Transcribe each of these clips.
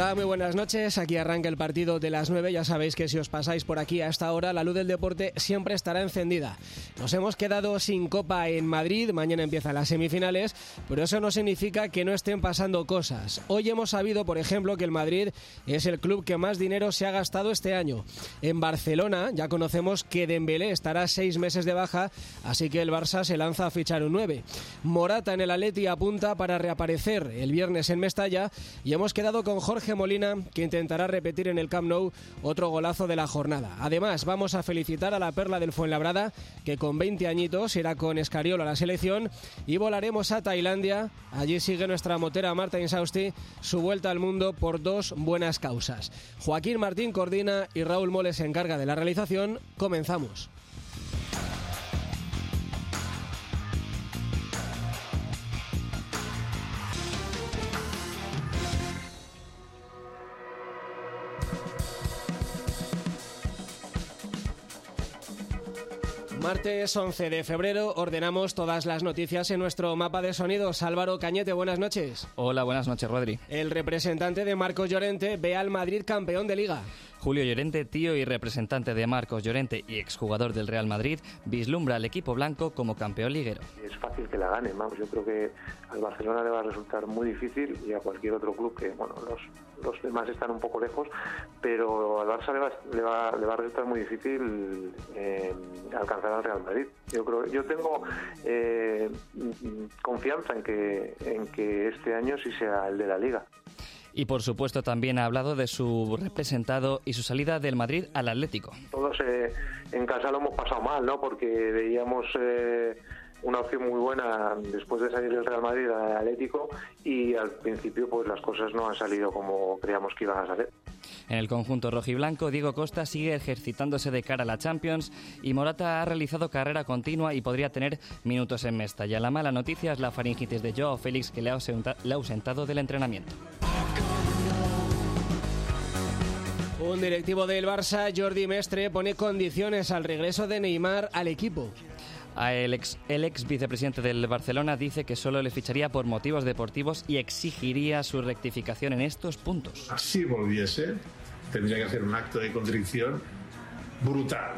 Hola, muy buenas noches. Aquí arranca el partido de las 9. Ya sabéis que si os pasáis por aquí a esta hora, la luz del deporte siempre estará encendida. Nos hemos quedado sin copa en Madrid. Mañana empiezan las semifinales, pero eso no significa que no estén pasando cosas. Hoy hemos sabido, por ejemplo, que el Madrid es el club que más dinero se ha gastado este año. En Barcelona ya conocemos que Dembélé estará seis meses de baja, así que el Barça se lanza a fichar un 9. Morata en el Atleti apunta para reaparecer el viernes en Mestalla y hemos quedado con Jorge Molina, que intentará repetir en el Camp Nou otro golazo de la jornada. Además, vamos a felicitar a la perla del Fuenlabrada, que con 20 añitos irá con Escariolo a la selección y volaremos a Tailandia. Allí sigue nuestra motera Marta Insausti su vuelta al mundo por dos buenas causas. Joaquín Martín coordina y Raúl Moles se encarga de la realización. Comenzamos. Martes 11 de febrero ordenamos todas las noticias en nuestro mapa de sonidos. Álvaro Cañete, buenas noches. Hola, buenas noches, Rodri. El representante de Marcos Llorente ve al Madrid campeón de liga. Julio Llorente, tío y representante de Marcos Llorente y exjugador del Real Madrid, vislumbra al equipo blanco como campeón liguero. Es fácil que la gane, vamos, yo creo que al Barcelona le va a resultar muy difícil y a cualquier otro club que, bueno, los, los demás están un poco lejos, pero al Barça le va, le va, le va a resultar muy difícil eh, alcanzar al Real Madrid. Yo creo, yo tengo eh, confianza en que, en que este año sí sea el de la Liga. Y por supuesto también ha hablado de su representado y su salida del Madrid al Atlético. Todos eh, en casa lo hemos pasado mal, ¿no? Porque veíamos eh, una opción muy buena después de salir del Real Madrid al Atlético y al principio pues las cosas no han salido como creíamos que iban a salir. En el conjunto rojiblanco, Diego Costa sigue ejercitándose de cara a la Champions y Morata ha realizado carrera continua y podría tener minutos en Mestalla. La mala noticia es la faringitis de Joao Félix que le ha ausentado del entrenamiento. Un directivo del Barça, Jordi Mestre, pone condiciones al regreso de Neymar al equipo. El ex, el ex, vicepresidente del Barcelona dice que solo le ficharía por motivos deportivos y exigiría su rectificación en estos puntos. Si volviese, tendría que hacer un acto de contrición brutal.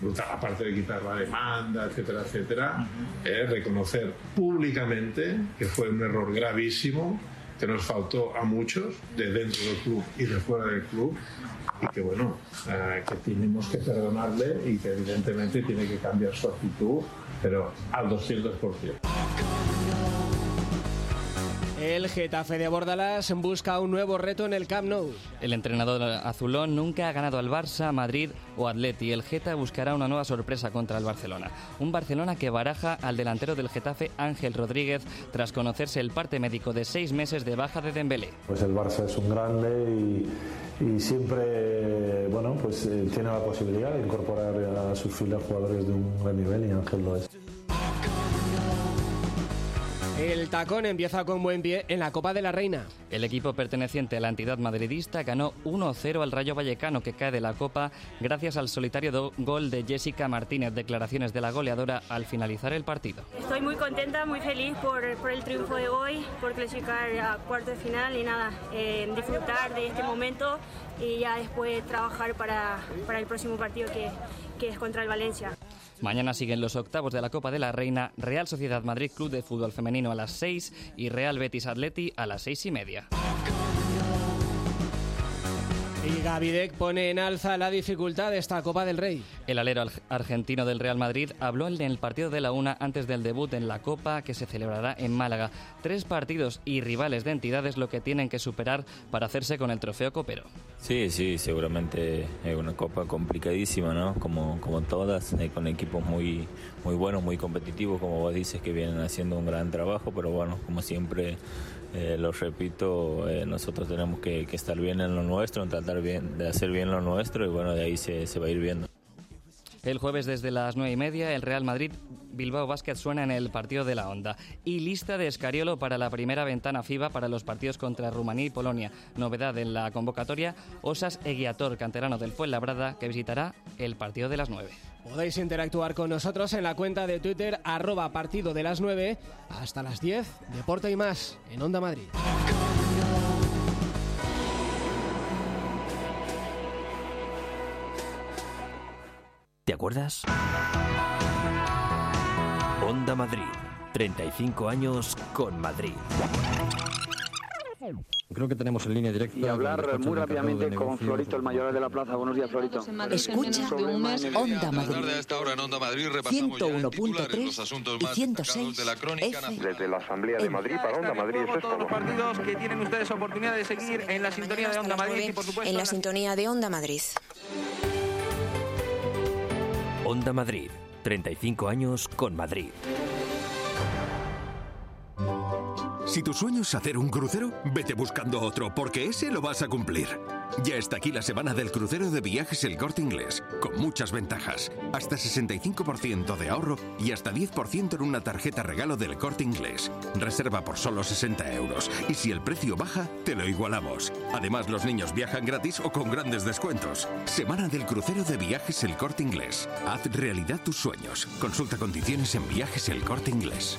Brutal, aparte de quitar la demanda, etcétera, etcétera. eh, reconocer públicamente que fue un error gravísimo que nos faltó a muchos de dentro del club y de fuera del club y que bueno, eh, que tenemos que perdonarle y que evidentemente tiene que cambiar su actitud, pero al 200%. El Getafe de Bordalas busca un nuevo reto en el Camp Nou. El entrenador azulón nunca ha ganado al Barça, Madrid o Atleti. El Geta buscará una nueva sorpresa contra el Barcelona. Un Barcelona que baraja al delantero del Getafe, Ángel Rodríguez, tras conocerse el parte médico de seis meses de baja de Dembélé. Pues el Barça es un grande y, y siempre bueno, pues, eh, tiene la posibilidad de incorporar a sus filas jugadores de un buen nivel y Ángel lo es. El tacón empieza con buen pie en la Copa de la Reina. El equipo perteneciente a la entidad madridista ganó 1-0 al Rayo Vallecano que cae de la Copa gracias al solitario gol de Jessica Martínez. Declaraciones de la goleadora al finalizar el partido. Estoy muy contenta, muy feliz por, por el triunfo de hoy, por clasificar a cuarto de final y nada, eh, disfrutar de este momento y ya después trabajar para, para el próximo partido que, que es contra el Valencia. Mañana siguen los octavos de la Copa de la Reina, Real Sociedad Madrid Club de Fútbol Femenino a las 6 y Real Betis Atleti a las 6 y media. Y Gavidec pone en alza la dificultad de esta Copa del Rey. El alero argentino del Real Madrid, habló en el partido de la una antes del debut en la Copa que se celebrará en Málaga. Tres partidos y rivales de entidades lo que tienen que superar para hacerse con el trofeo copero. Sí, sí, seguramente es una copa complicadísima, ¿no? Como, como todas, eh, con equipos muy, muy buenos, muy competitivos, como vos dices, que vienen haciendo un gran trabajo, pero bueno, como siempre eh, lo repito, eh, nosotros tenemos que, que, estar bien en lo nuestro, tratar bien, de hacer bien lo nuestro y bueno, de ahí se, se va a ir viendo. El jueves desde las nueve y media, el Real Madrid Bilbao Basket suena en el partido de la Onda. Y lista de Escariolo para la primera ventana FIBA para los partidos contra Rumanía y Polonia. Novedad en la convocatoria, Osas Eguiator, canterano del Fuenlabrada, que visitará el partido de las nueve. Podéis interactuar con nosotros en la cuenta de Twitter arroba partido de las 9 hasta las 10, Deporte y más, en Onda Madrid. Acuerdas? Onda Madrid. 35 años con Madrid. Creo que tenemos en línea directa. Y hablar muy rápidamente con Florito, el mayor de la plaza. Buenos días, Florito. Escucha Onda Madrid. 101.3 y 106 de la crónica Desde la Asamblea de Madrid para Onda Madrid. Eso es todos los partidos que tienen ustedes oportunidad de seguir en la sintonía de Onda Madrid y, por supuesto, en la sintonía de Onda Madrid. Onda Madrid. 35 años con Madrid. Si tu sueño es hacer un crucero, vete buscando otro, porque ese lo vas a cumplir. Ya está aquí la semana del crucero de viajes El Corte Inglés, con muchas ventajas. Hasta 65% de ahorro y hasta 10% en una tarjeta regalo del Corte Inglés. Reserva por solo 60 euros. Y si el precio baja, te lo igualamos. Además, los niños viajan gratis o con grandes descuentos. Semana del crucero de viajes El Corte Inglés. Haz realidad tus sueños. Consulta condiciones en viajes El Corte Inglés.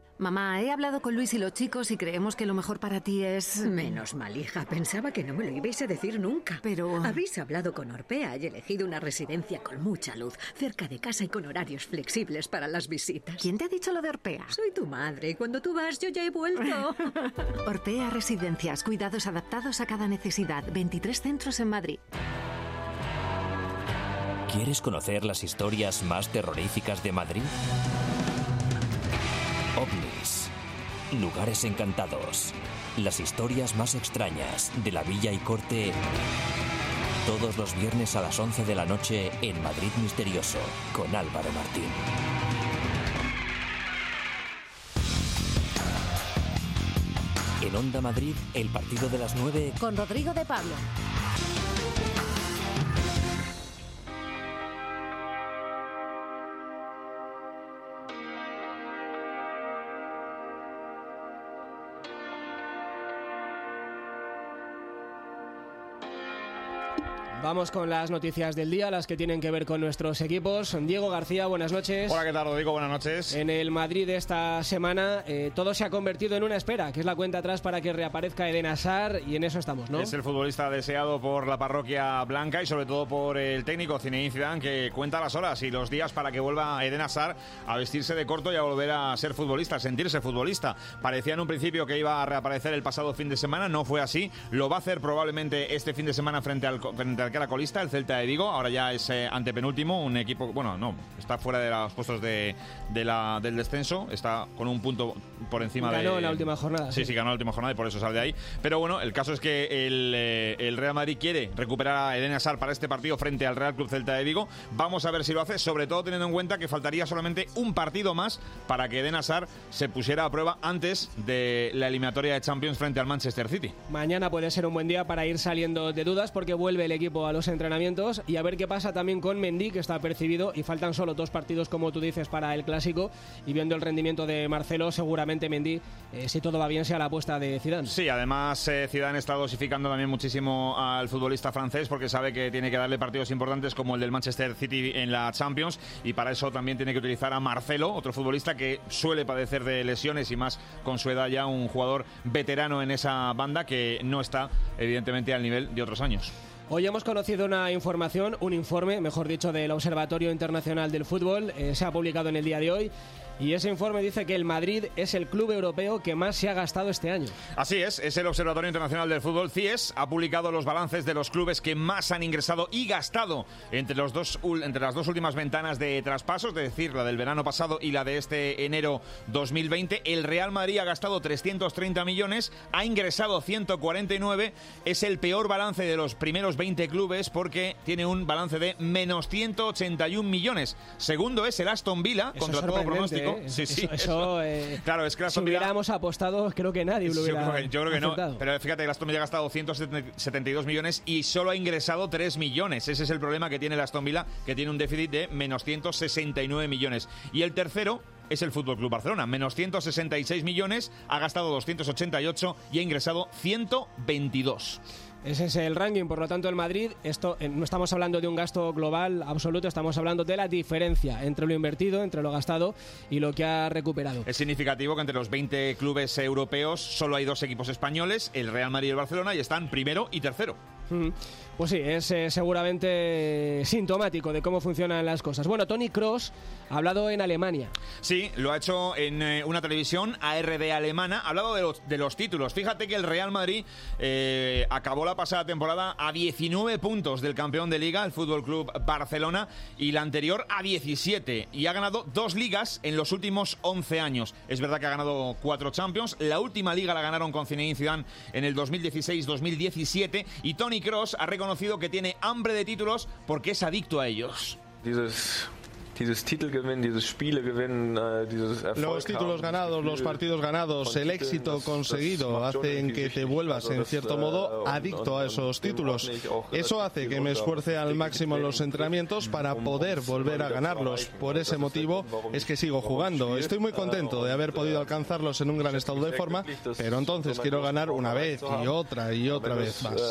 Mamá, he hablado con Luis y los chicos y creemos que lo mejor para ti es... Menos mal, hija. Pensaba que no me lo ibais a decir nunca. Pero... Habéis hablado con Orpea y elegido una residencia con mucha luz, cerca de casa y con horarios flexibles para las visitas. ¿Quién te ha dicho lo de Orpea? Soy tu madre y cuando tú vas yo ya he vuelto. Orpea Residencias, cuidados adaptados a cada necesidad. 23 centros en Madrid. ¿Quieres conocer las historias más terroríficas de Madrid? Lugares encantados. Las historias más extrañas de la villa y corte. Todos los viernes a las 11 de la noche en Madrid Misterioso con Álvaro Martín. En Onda Madrid, el partido de las 9 con Rodrigo de Pablo. Vamos con las noticias del día, las que tienen que ver con nuestros equipos. Diego García, buenas noches. Hola, ¿qué tal, Rodrigo? Buenas noches. En el Madrid de esta semana eh, todo se ha convertido en una espera, que es la cuenta atrás para que reaparezca Eden Hazard y en eso estamos, ¿no? Es el futbolista deseado por la parroquia blanca y sobre todo por el técnico Zinedine Zidane que cuenta las horas y los días para que vuelva Eden Hazard a vestirse de corto y a volver a ser futbolista, a sentirse futbolista. Parecía en un principio que iba a reaparecer el pasado fin de semana, no fue así. Lo va a hacer probablemente este fin de semana frente al, frente al que era colista, el Celta de Vigo. Ahora ya es eh, antepenúltimo, un equipo, bueno, no, está fuera de los puestos de, de la, del descenso, está con un punto por encima de. Ganó la última jornada. Sí, sí, ganó la última jornada y por eso sale de ahí. Pero bueno, el caso es que el, eh, el Real Madrid quiere recuperar a Eden Hazard para este partido frente al Real Club Celta de Vigo. Vamos a ver si lo hace, sobre todo teniendo en cuenta que faltaría solamente un partido más para que Eden Hazard se pusiera a prueba antes de la eliminatoria de Champions frente al Manchester City. Mañana puede ser un buen día para ir saliendo de dudas porque vuelve el equipo tiempo a los entrenamientos y a ver qué pasa también con Mendy, que está percibido y faltan solo dos partidos, como tú dices, para el clásico. Y viendo el rendimiento de Marcelo, seguramente Mendy, eh, si todo va bien, sea la apuesta de Zidane. Sí, además eh, Zidane está dosificando también muchísimo al futbolista francés porque sabe que tiene que darle partidos importantes como el del Manchester City en la Champions y para eso también tiene que utilizar a Marcelo, otro futbolista que suele padecer de lesiones y más con su edad ya un jugador veterano en esa banda que no está evidentemente al nivel de otros años. Hoy hemos conocido una información, un informe, mejor dicho, del Observatorio Internacional del Fútbol. Eh, se ha publicado en el día de hoy y ese informe dice que el Madrid es el club europeo que más se ha gastado este año. Así es, es el Observatorio Internacional del Fútbol, CIES, ha publicado los balances de los clubes que más han ingresado y gastado entre, los dos, entre las dos últimas ventanas de traspasos, es decir, la del verano pasado y la de este enero 2020. El Real Madrid ha gastado 330 millones, ha ingresado 149, es el peor balance de los primeros 20 clubes porque tiene un balance de menos 181 millones. Segundo es el Aston Villa, contra todo pronóstico. ¿Eh? Sí, sí, eso, eh, claro, es que si hubiéramos apostado, creo que nadie lo hubiera Yo creo que, yo creo que no. Pero fíjate, el Aston Villa ha gastado 172 millones y solo ha ingresado 3 millones. Ese es el problema que tiene el Aston Villa, que tiene un déficit de menos 169 millones. Y el tercero es el Fútbol Club Barcelona, menos 166 millones, ha gastado 288 y ha ingresado 122. Ese es el ranking, por lo tanto el Madrid, esto eh, no estamos hablando de un gasto global absoluto, estamos hablando de la diferencia entre lo invertido, entre lo gastado y lo que ha recuperado. Es significativo que entre los 20 clubes europeos solo hay dos equipos españoles, el Real Madrid y el Barcelona, y están primero y tercero. Pues sí, es eh, seguramente sintomático de cómo funcionan las cosas. Bueno, Tony Cross ha hablado en Alemania. Sí, lo ha hecho en eh, una televisión ARD alemana. Ha hablado de los, de los títulos. Fíjate que el Real Madrid eh, acabó la pasada temporada a 19 puntos del campeón de liga, el Fútbol Club Barcelona, y la anterior a 17. Y ha ganado dos ligas en los últimos 11 años. Es verdad que ha ganado cuatro Champions. La última liga la ganaron con Zinedine Zidane en el 2016-2017. Y Tony Cross ha reconocido que tiene hambre de títulos porque es adicto a ellos. Dieses Titelgewinn, dieses äh, dieses Erfolg Los títulos haben, ganados, das los partidos ganados, el éxito das- das conseguido schon hacen que te vuelvas en das, cierto modo und- adicto a esos títulos. Eso hace que me esfuerce al máximo en los entrenamientos para poder volver a ganarlos. Por Das ese ist der motivo es que sigo jugando. Estoy muy contento de haber podido alcanzarlos en un gran estado de forma, pero entonces quiero ganar una vez y otra y otra vez es más.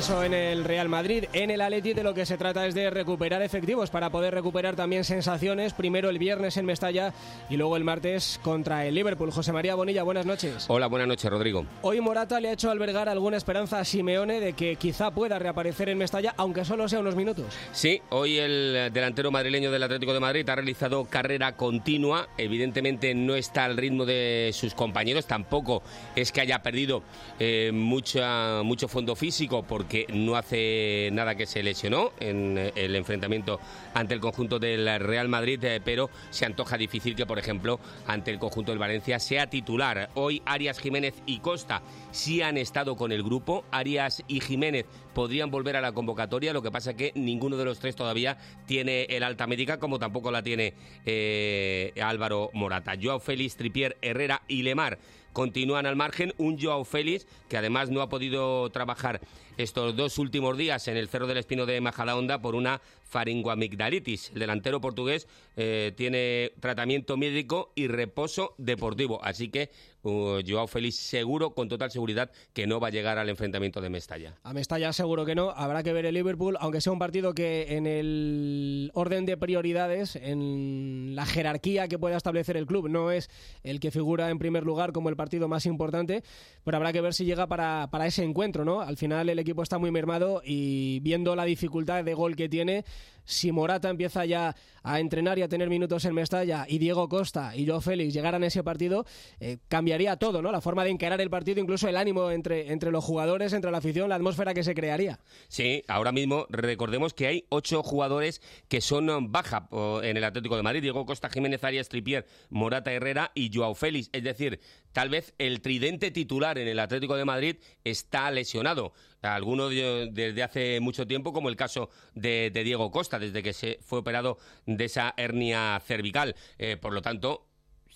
Eso en el Real Madrid. En el Atleti de lo que se trata es de recuperar efectivos para poder recuperar también sensaciones. Primero el viernes en Mestalla y luego el martes contra el Liverpool. José María Bonilla, buenas noches. Hola, buenas noches, Rodrigo. Hoy Morata le ha hecho albergar alguna esperanza a Simeone de que quizá pueda reaparecer en Mestalla, aunque solo sea unos minutos. Sí, hoy el delantero madrileño del Atlético de Madrid ha realizado carrera continua. Evidentemente no está al ritmo de sus compañeros. Tampoco es que haya perdido eh, mucha, mucho fondo físico porque no hace nada que se lesionó en eh, el enfrentamiento ante el conjunto del Real Madrid, eh, pero se antoja difícil que, por ejemplo, ante el conjunto del Valencia sea titular. Hoy Arias, Jiménez y Costa sí han estado con el grupo. Arias y Jiménez podrían volver a la convocatoria, lo que pasa que ninguno de los tres todavía tiene el alta médica, como tampoco la tiene eh, Álvaro Morata. Joao Félix, Tripier, Herrera y Lemar continúan al margen. Un Joao Félix, que además no ha podido trabajar estos dos últimos días en el Cerro del Espino de Majadahonda por una faringoamigdalitis. El delantero portugués eh, tiene tratamiento médico y reposo deportivo, así que uh, Joao Félix seguro, con total seguridad, que no va a llegar al enfrentamiento de Mestalla. A Mestalla seguro que no. Habrá que ver el Liverpool, aunque sea un partido que en el orden de prioridades, en la jerarquía que pueda establecer el club, no es el que figura en primer lugar como el partido más importante, pero habrá que ver si llega para, para ese encuentro, ¿no? Al final el equipo está muy mermado y viendo la dificultad de gol que tiene, si Morata empieza ya a entrenar y a tener minutos en Mestalla y Diego Costa y Joao Félix llegaran a ese partido, eh, cambiaría todo, ¿no? La forma de encarar el partido, incluso el ánimo entre, entre los jugadores, entre la afición, la atmósfera que se crearía. Sí, ahora mismo recordemos que hay ocho jugadores que son baja o, en el Atlético de Madrid. Diego Costa, Jiménez Arias, Tripier, Morata Herrera y Joao Félix. Es decir, tal vez el tridente titular en el Atlético de Madrid está lesionado. Alguno de- desde hace mucho tiempo, como el caso de, Diego Costa, desde que se fue operado de esa hernia cervical. Eh, por lo tanto,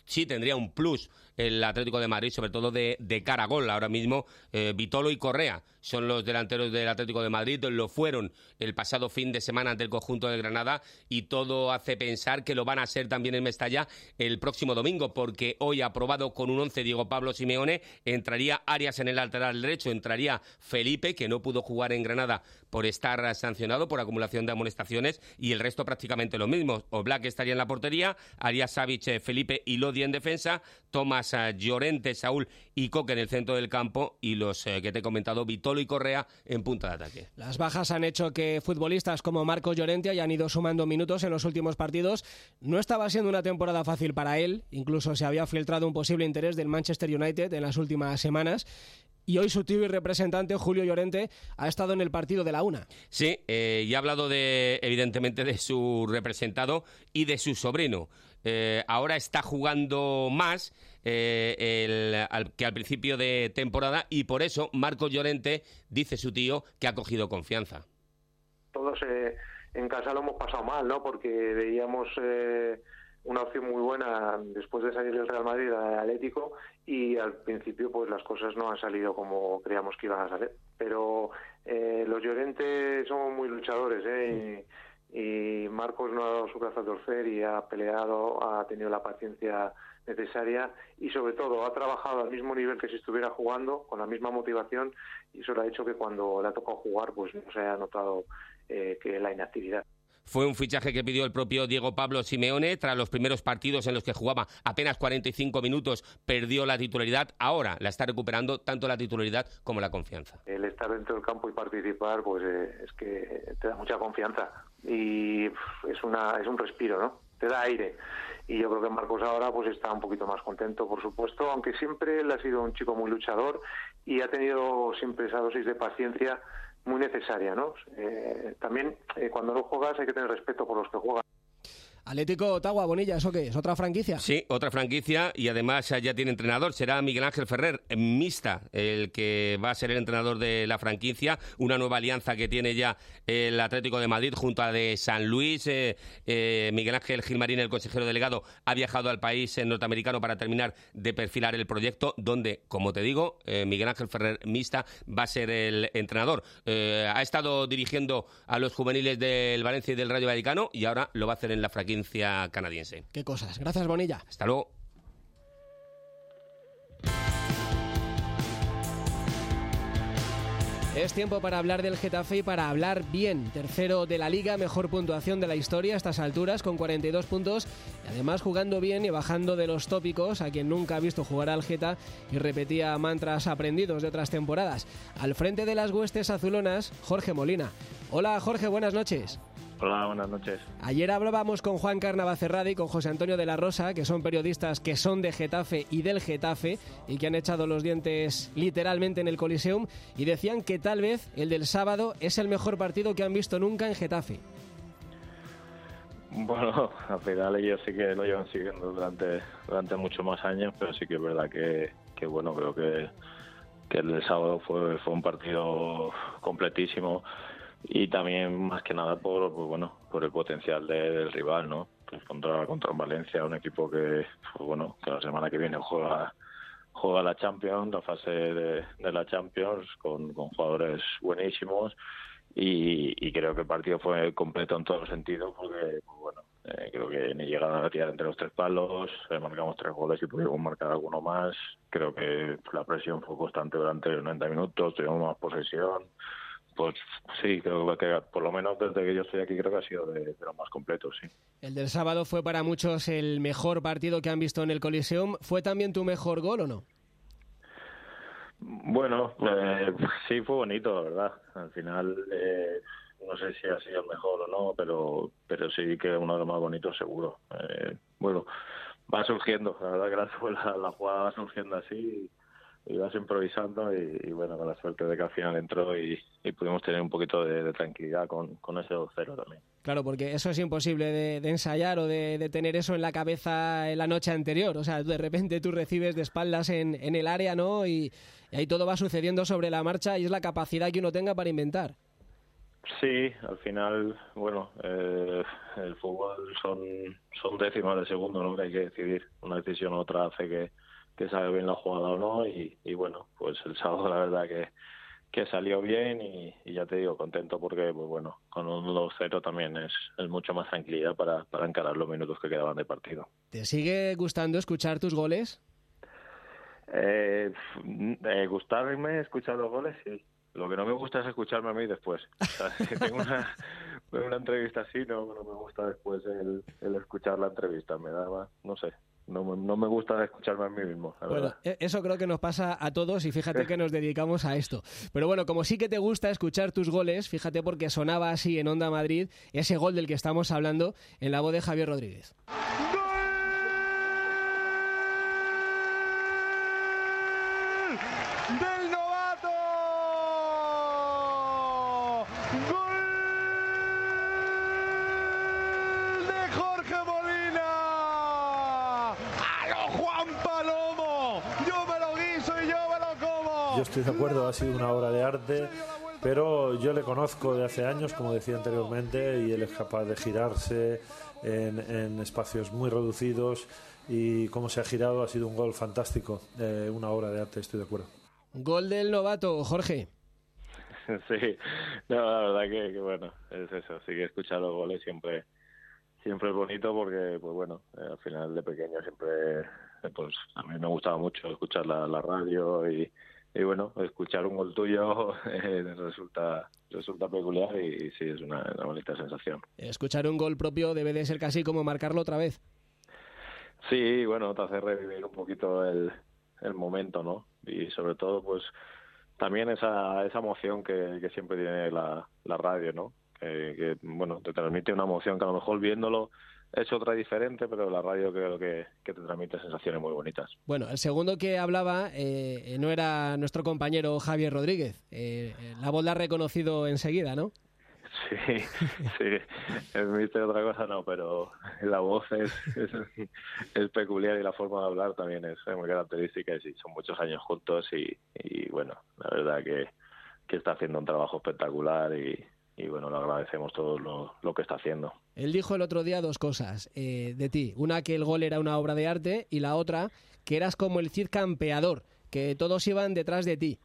sí tendría un plus el Atlético de Madrid, sobre todo de, de. Ahora mismo, eh, Vitolo y Correa son los delanteros del Atlético de Madrid, lo fueron el pasado fin de semana ante el conjunto del Granada y todo hace pensar que lo van a ser también en Mestalla el próximo domingo, porque hoy aprobado con un once Diego Pablo Simeone, entraría Arias en el lateral derecho, entraría Felipe, que no pudo jugar en Granada por estar sancionado por acumulación de amonestaciones, y el resto prácticamente lo mismo. Oblak estaría en la portería, Arias Savic, eh, Felipe y Lodi en defensa, Tomás eh, Llorente, Saúl y Coque en el centro del campo, y los eh, que te he comentado, Vitolo y Correa en punta de ataque. Las bajas han hecho que futbolistas como Marco Llorente hayan ido sumando minutos en los últimos partidos. No estaba siendo una temporada fácil para él, incluso se había filtrado un posible interés del Manchester United en las últimas semanas. Y hoy su tío y representante, Julio Llorente, ha estado en el partido de la UNA. Sí, eh, y ha hablado de, evidentemente, de su representado y de su sobrino. Eh, ahora está jugando más eh, que al principio de temporada y por eso Marco Llorente dice su tío que ha cogido confianza. Todos en casa lo hemos pasado mal, ¿no? Porque veíamos una opción muy buena después de salir del Real Madrid al Atlético y al principio pues las cosas no han salido como creíamos que iban a salir pero eh, los Llorentes son muy luchadores ¿eh? y, Marcos no ha dado su brazo a torcer y ha peleado ha tenido la paciencia necesaria y sobre todo ha trabajado al mismo nivel que si estuviera jugando con la misma motivación y eso le ha hecho que cuando le ha tocado jugar pues no se haya notado eh, que la inactividad fue un fichaje que pidió el propio Diego Pablo Simeone. Tras los primeros partidos en los que jugaba apenas 45 minutos, perdió la titularidad. Ahora la está recuperando tanto la titularidad como la confianza. El estar dentro del campo y participar, pues eh, es que te da mucha confianza y es, una, es un respiro, ¿no? Te da aire. Y yo creo que Marcos ahora pues está un poquito más contento, por supuesto, aunque siempre él ha sido un chico muy luchador y ha tenido siempre esa dosis de paciencia muy necesaria, ¿no? Eh, también eh, cuando no juegas hay que tener respeto por los que juegan. Atlético Ottawa, Bonilla, ¿eso qué es? ¿Otra franquicia? Sí, otra franquicia y además ya tiene entrenador. Será Miguel Ángel Ferrer, mixta, el que va a ser el entrenador de la franquicia. Una nueva alianza que tiene ya el Atlético de Madrid junto a de San Luis. Eh, eh, Miguel Ángel Gilmarín, el consejero delegado, ha viajado al país norteamericano para terminar de perfilar el proyecto, donde, como te digo, eh, Miguel Ángel Ferrer, mixta, va a ser el entrenador. ha estado dirigiendo a los juveniles del Valencia y del Rayo Vaticano y ahora lo va a hacer en la franquicia canadiense. Qué cosas. Gracias, Bonilla. Hasta luego. Es tiempo para hablar del Getafe y para hablar bien. Tercero de la liga, mejor puntuación de la historia a estas alturas, con 42 puntos. Y además jugando bien y bajando de los tópicos a quien nunca ha visto jugar al Geta y repetía mantras aprendidos de otras temporadas. Al frente de las huestes azulonas, Jorge Molina. Hola Jorge, buenas noches. Hola, buenas noches. Ayer hablábamos con Juan Carnavacerrada y con José Antonio de la Rosa, que son periodistas que son de Getafe y del Getafe y que han echado los dientes literalmente en el Coliseum y decían que tal vez el del sábado es el mejor partido que han visto nunca en Getafe. Bueno, al final ellos sí que lo llevan siguiendo durante, durante muchos más años, pero sí que es verdad que, que bueno, creo que, que el del sábado fue, fue un partido completísimo y también más que nada por pues bueno por el potencial del rival no pues contra contra Valencia un equipo que pues bueno que la semana que viene juega juega la Champions la fase de, la Champions con, con jugadores buenísimos. Y, creo que el partido fue completo en todos los sentidos porque pues bueno eh, creo que ni llegada a tirar entre los tres palos eh, marcamos tres goles y pudimos marcar alguno más. Creo que la presión fue constante durante los 90 minutos tuvimos más posesión pues sí, creo que por lo menos desde que yo estoy aquí creo que ha sido de, los más completos, sí. El del sábado fue para muchos el mejor partido que han visto en el Coliseum. ¿Fue también tu mejor gol o no? Bueno, eh, sí fue bonito, la verdad. Al final, eh, no sé si ha sido el mejor o no, pero, pero sí que uno de los más bonitos seguro. Eh, bueno, va surgiendo, la verdad que la, la jugada va surgiendo así ibas improvisando y, bueno, con la suerte de que al final entró y, pudimos tener un poquito de, tranquilidad con, con ese 2-0 también. Claro, porque eso es imposible de, ensayar o de, tener eso en la cabeza en la noche anterior. O sea, de repente tú recibes de espaldas en, en el área, ¿no? Y, ahí todo va sucediendo sobre la marcha y es la capacidad que uno tenga para inventar. Sí, al final, bueno, eh, el fútbol son, son décimas de segundo, ¿no? Que hay que decidir. Una decisión u otra hace que que sabe bien la jugada o no y, y bueno, pues el sábado la verdad que, que salió bien y, y ya te digo, contento porque pues bueno, con un 2-0 también es, es mucho más tranquilidad para, para encarar los minutos que quedaban de partido. ¿Te sigue gustando escuchar tus goles? Eh, eh, gustarme escuchar los goles, sí. Lo que no me gusta es escucharme a mí después. O sea, si tengo una, una entrevista así, no, no me gusta después el, el escuchar la entrevista. Me da no sé, no, me- no me gusta escucharme a mí mismo, la Bueno, verdad. e- eso creo que nos pasa a todos y fíjate que nos dedicamos a esto. Pero bueno, como sí que te gusta escuchar tus goles, fíjate porque sonaba así en Onda Madrid ese gol del que estamos hablando en la voz de Javier Rodríguez. del novato. Gol de Jorge Molina. A lo Juan Palomo. Yo me lo guiso y yo me lo como. Yo estoy de acuerdo, ha sido una obra de arte, pero yo le conozco de hace años, como decía anteriormente, y él es capaz de girarse en, en espacios muy reducidos y cómo se ha girado ha sido un gol fantástico, eh, una obra de arte, estoy de acuerdo. Gol del novato, Jorge. Sí, no, la verdad que, que bueno, es eso, sí que escuchar los goles siempre siempre es bonito porque, pues bueno, eh, al final de pequeño siempre, eh, pues a mí me gustaba mucho escuchar la, la radio y, y bueno, escuchar un gol tuyo eh, resulta resulta peculiar y, sí, es una, una bonita sensación. Escuchar un gol propio debe de ser casi como marcarlo otra vez. Sí, bueno, te hace revivir un poquito el, el momento, ¿no? Y sobre todo, pues, también esa, esa emoción que, que siempre tiene la, la radio, ¿no? Que, que, bueno, te transmite una emoción que a lo mejor viéndolo es otra diferente, pero la radio creo que, que te transmite sensaciones muy bonitas. Bueno, el segundo que hablaba eh, no era nuestro compañero Javier Rodríguez. Eh, eh, la voz la ha reconocido enseguida, ¿no? Sí, sí, el mister otra cosa no, pero la voz es, es, es peculiar y la forma de hablar también es muy característica y sí, son muchos años juntos y, y bueno, la verdad que, que está haciendo un trabajo espectacular y, y bueno, lo agradecemos todo lo, lo que está haciendo. Él dijo el otro día dos cosas eh, de ti. Una, que el gol era una obra de arte y la otra, que eras como el Cid campeador, que todos iban detrás de ti.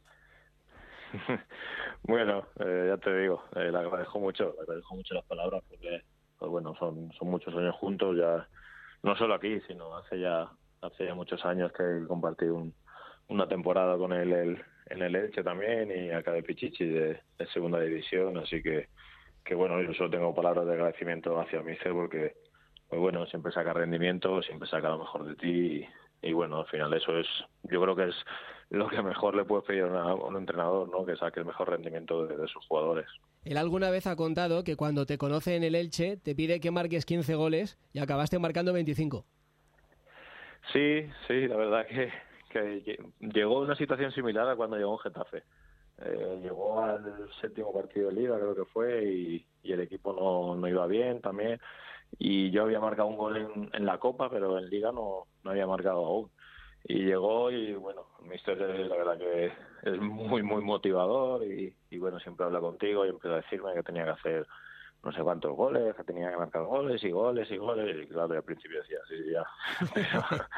Bueno, eh, ya te digo, eh, le agradezco mucho, le agradezco mucho las palabras porque, pues bueno, son, son muchos años juntos ya, no solo aquí, sino hace ya, hace ya muchos años que compartí un, una temporada con él el- en el Elche también y acá de Pichichi de, de segunda división, así que, que bueno, yo solo tengo palabras de agradecimiento hacia Mister porque, pues bueno, siempre saca rendimiento, siempre saca lo mejor de ti y, y bueno, al final eso es, yo creo que es lo que mejor le puedes pedir a, una- a un entrenador, ¿no? Que saque el mejor rendimiento de, de sus jugadores. Él alguna vez ha contado que cuando te conoce en el Elche te pide que marques 15 goles y acabaste marcando 25. Sí, sí, la verdad que, que lle- llegó una situación similar a cuando llegó en Getafe. Eh, llegó al séptimo partido de liga, creo que fue, y, y el equipo no, no iba bien también. Y yo había marcado un gol en, en la Copa, pero en liga no, no había marcado aún. Y llegó y bueno, mister eh, la verdad que es muy, muy motivador y, y bueno, siempre habla contigo y empieza a decirme que tenía que hacer no sé cuántos goles, que tenía que marcar goles y goles y goles. Y claro, al principio decía, sí, ya.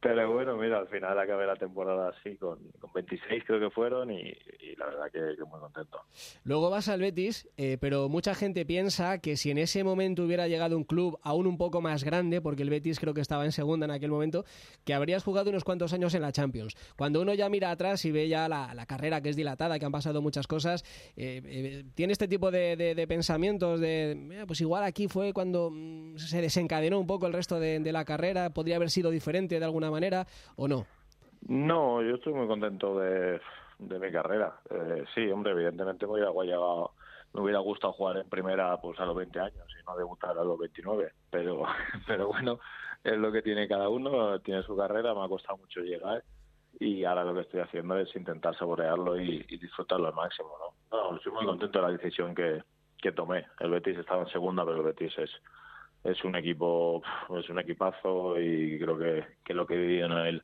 Pero, bueno, mira, al final acabé la temporada así, con, con 26 creo que fueron y, la verdad que, muy contento. Luego vas al Betis, eh, pero mucha gente piensa que si en ese momento hubiera llegado un club aún un poco más grande, porque el Betis creo que estaba en segunda en aquel momento, que habrías jugado unos cuantos años en la Champions. Cuando uno ya mira atrás y ve ya la, la carrera que es dilatada, que han pasado muchas cosas, eh, eh, tiene este tipo de, de- de pensamientos de, "Eh, pues igual aquí fue cuando mm, se desencadenó un poco el resto de, de la carrera, podría haber sido diferente de alguna manera o no. No, yo estoy muy contento de, de mi carrera. Eh, sí, hombre, evidentemente me hubiera llegado- me hubiera gustado jugar en primera pues a los 20 años y no debutar a los 29, pero pero bueno, es lo que tiene cada uno, tiene su carrera, me ha costado mucho llegar y ahora lo que estoy haciendo es intentar saborearlo y, y disfrutarlo al máximo, ¿no? No, estoy muy contento de la decisión que, que tomé. El Betis estaba en segunda, pero el Betis es es un equipo, es un equipazo y creo que, que lo que he vivido en el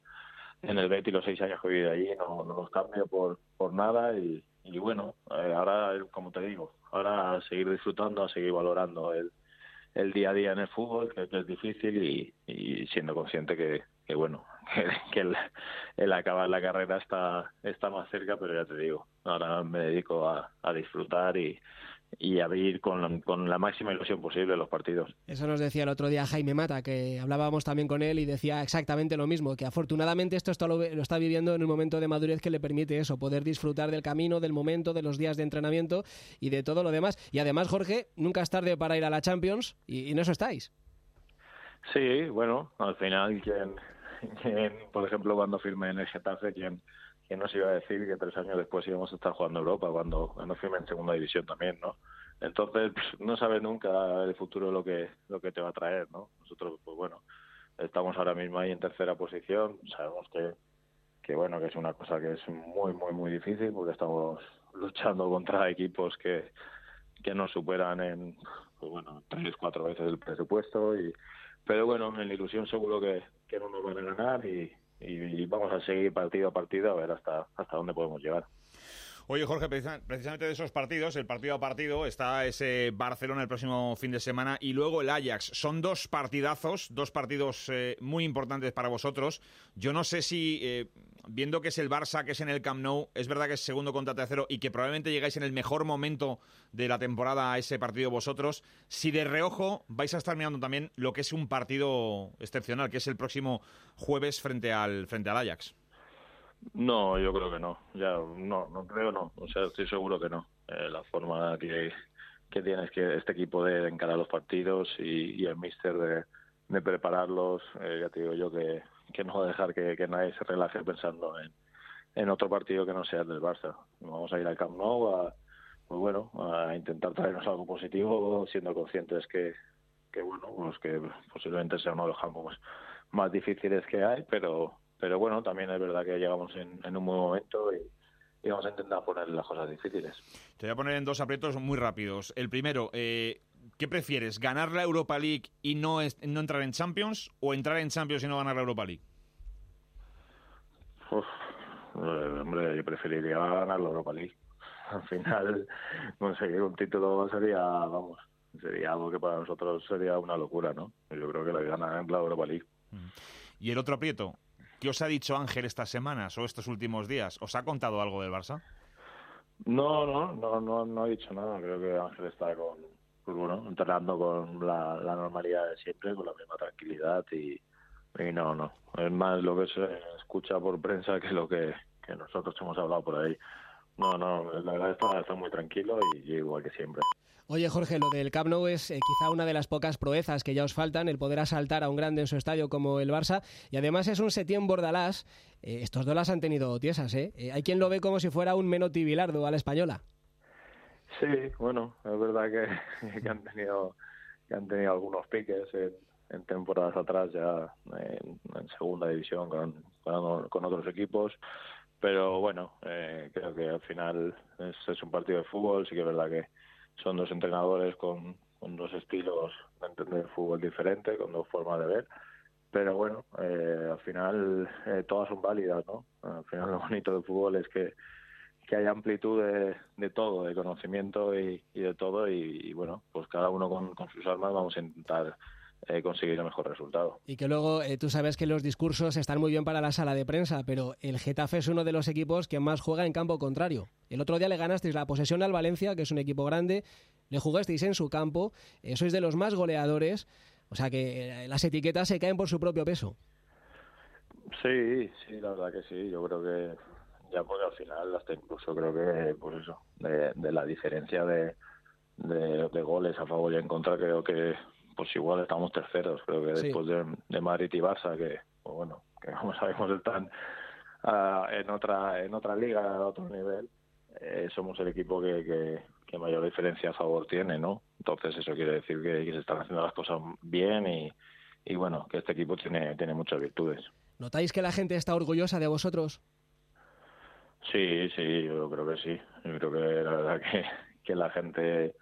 en el Betis los seis años que he vivido allí no, no los cambio por, por nada y, y bueno, eh, ahora, como te digo, ahora a seguir disfrutando, a seguir valorando el, el día a día en el fútbol, que, que es difícil y, siendo consciente que, que, bueno, que, el, el, acabar la carrera está, está más cerca, pero ya te digo, ahora me dedico a, a disfrutar y, y abrir con, con, la máxima ilusión posible los partidos. Eso nos decía el otro día Jaime Mata, que hablábamos también con él y decía exactamente lo mismo, que afortunadamente esto está, lo, lo, está viviendo en un momento de madurez que le permite eso, poder disfrutar del camino, del momento, de los días de entrenamiento y de todo lo demás. Y además, Jorge, nunca es tarde para ir a la Champions y, y en eso estáis. Sí, bueno, al final, quien, quien por ejemplo, cuando firme en el Getafe, quien ¿quién nos iba a decir que tres años después íbamos a estar jugando Europa cuando, cuando firme en segunda división también, ¿no? Entonces, pues, no sabes nunca el futuro lo que, lo que te va a traer, ¿no? Nosotros, pues bueno, estamos ahora mismo ahí en tercera posición, sabemos que, que bueno, que es una cosa que es muy, muy, muy difícil porque estamos luchando contra equipos que, que nos superan en, pues bueno, tres, cuatro veces el presupuesto y, pero bueno, en la ilusión seguro que, que no nos van a ganar y, y, vamos a seguir partido a partido a ver hasta, hasta dónde podemos llegar. Oye, Jorge, precisamente de esos partidos, el partido a partido, está ese Barcelona el próximo fin de semana y luego el Ajax. Son dos partidazos, dos partidos eh, muy importantes para vosotros. Yo no sé si, eh, viendo que es el Barça, que es en el Camp Nou, es verdad que es segundo contra tercero y que probablemente llegáis en el mejor momento de la temporada a ese partido vosotros, si de reojo vais a estar mirando también lo que es un partido excepcional, que es el próximo jueves frente al, frente al Ajax. No, yo creo que no. Ya, no, no creo no. O sea, estoy seguro que no. Eh, la forma que, que tienes que este equipo de encarar los partidos y, el míster de, prepararlos, eh, ya te digo yo que, que no dejar que, nadie se relaje pensando en, en otro partido que no sea el del Barça. Vamos a ir al Camp Nou a, pues bueno, a intentar traernos algo positivo, siendo conscientes que, que bueno, pues que posiblemente sea uno de los campos más difíciles que hay, pero pero bueno, también es verdad que llegamos en, en un buen momento y, y, vamos a intentar poner las cosas difíciles. Te voy a poner en dos aprietos muy rápidos. El primero, eh, ¿qué prefieres? ¿Ganar la Europa League y no, no entrar en Champions o entrar en Champions y no ganar la Europa League? Uf, eh, hombre, yo preferiría ganar la Europa League. Al final, conseguir un título sería, vamos, sería algo que para nosotros sería una locura, ¿no? Yo creo que la ganar la Europa League. ¿Y el otro aprieto? ¿Qué os ha dicho Ángel estas semanas o estos últimos días? ¿Os ha contado algo del Barça? No, no, no, no, ha dicho nada. Creo que Ángel está con, pues bueno, entrenando con la, normalidad de siempre, con la misma tranquilidad y, no, no. Es más lo que se escucha por prensa que lo que, que nosotros hemos hablado por ahí. No, no, la verdad está, está muy tranquilo y, y igual que siempre. Oye, Jorge, lo del Camp Nou es eh, quizá una de las pocas proezas que ya os faltan, el poder asaltar a un grande en su estadio como el Barça. Y además es un Setién Bordalás. Eh, estos dos las han tenido tiesas, ¿eh? ¿eh? Hay quien lo ve como si fuera un Menotti Bilardo a la española. Sí, bueno, es verdad que, han, tenido, que han tenido algunos piques en, temporadas atrás ya en, segunda división con, con, con, otros equipos. Pero bueno, eh, creo que al final es, es un partido de fútbol, sí que es verdad que son dos entrenadores con, con dos estilos de entender fútbol diferente, con dos formas de ver. Pero bueno, eh, al final eh, todas son válidas, ¿no? Al final lo bonito del fútbol es que, que hay amplitud de, de todo, de conocimiento y, y de todo. Y, y, bueno, pues cada uno con sus armas vamos a intentar eh, conseguir el mejor resultado. Y que luego eh, tú sabes que los discursos están muy bien para la sala de prensa, pero el Getafe es uno de los equipos que más juega en campo contrario. El otro día le ganasteis la posesión al Valencia, que es un equipo grande, le jugasteis en su campo, eh, sois de los más goleadores, o sea que eh, las etiquetas se caen por su propio peso. Sí, sí, la verdad que sí, yo creo que ya porque al final hasta incluso creo que pues eso, de, de la diferencia de, de, de goles a favor y en contra creo que pues igual estamos terceros, creo que sí. después de, de, Madrid y Barça, que pues bueno, que como sabemos están uh, en otra en otra liga, a otro nivel, eh, somos el equipo que, que, que, mayor diferencia a favor tiene, ¿no? Entonces eso quiere decir que, que se están haciendo las cosas bien y, y bueno, que este equipo tiene, tiene muchas virtudes. ¿Notáis que la gente está orgullosa de vosotros? Sí, sí, yo creo que sí. Yo creo que la verdad que, que la gente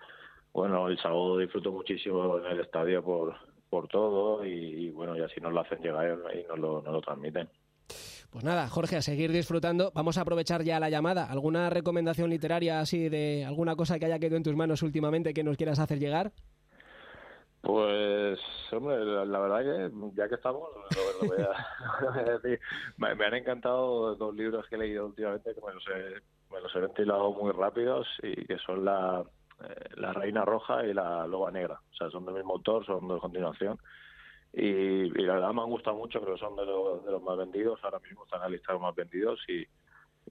bueno, el sábado disfruto muchísimo en el estadio por, por todo y, y, bueno, y así nos lo hacen llegar y nos lo, nos lo transmiten. Pues nada, Jorge, a seguir disfrutando. Vamos a aprovechar ya la llamada. ¿Alguna recomendación literaria así de alguna cosa que haya quedado en tus manos últimamente que nos quieras hacer llegar? Pues, hombre, la, la verdad que ya que estamos, lo, lo voy, a, lo voy a decir. Me, me han encantado dos libros que he leído últimamente que me los he, me los he ventilado muy rápidos y que son la, eh, la Reina Roja y la Loba Negra. O sea, son del mismo autor, son de continuación. Y, y la verdad me han gustado mucho, creo que son de, los de los más vendidos. Ahora mismo están en la lista de los más vendidos y,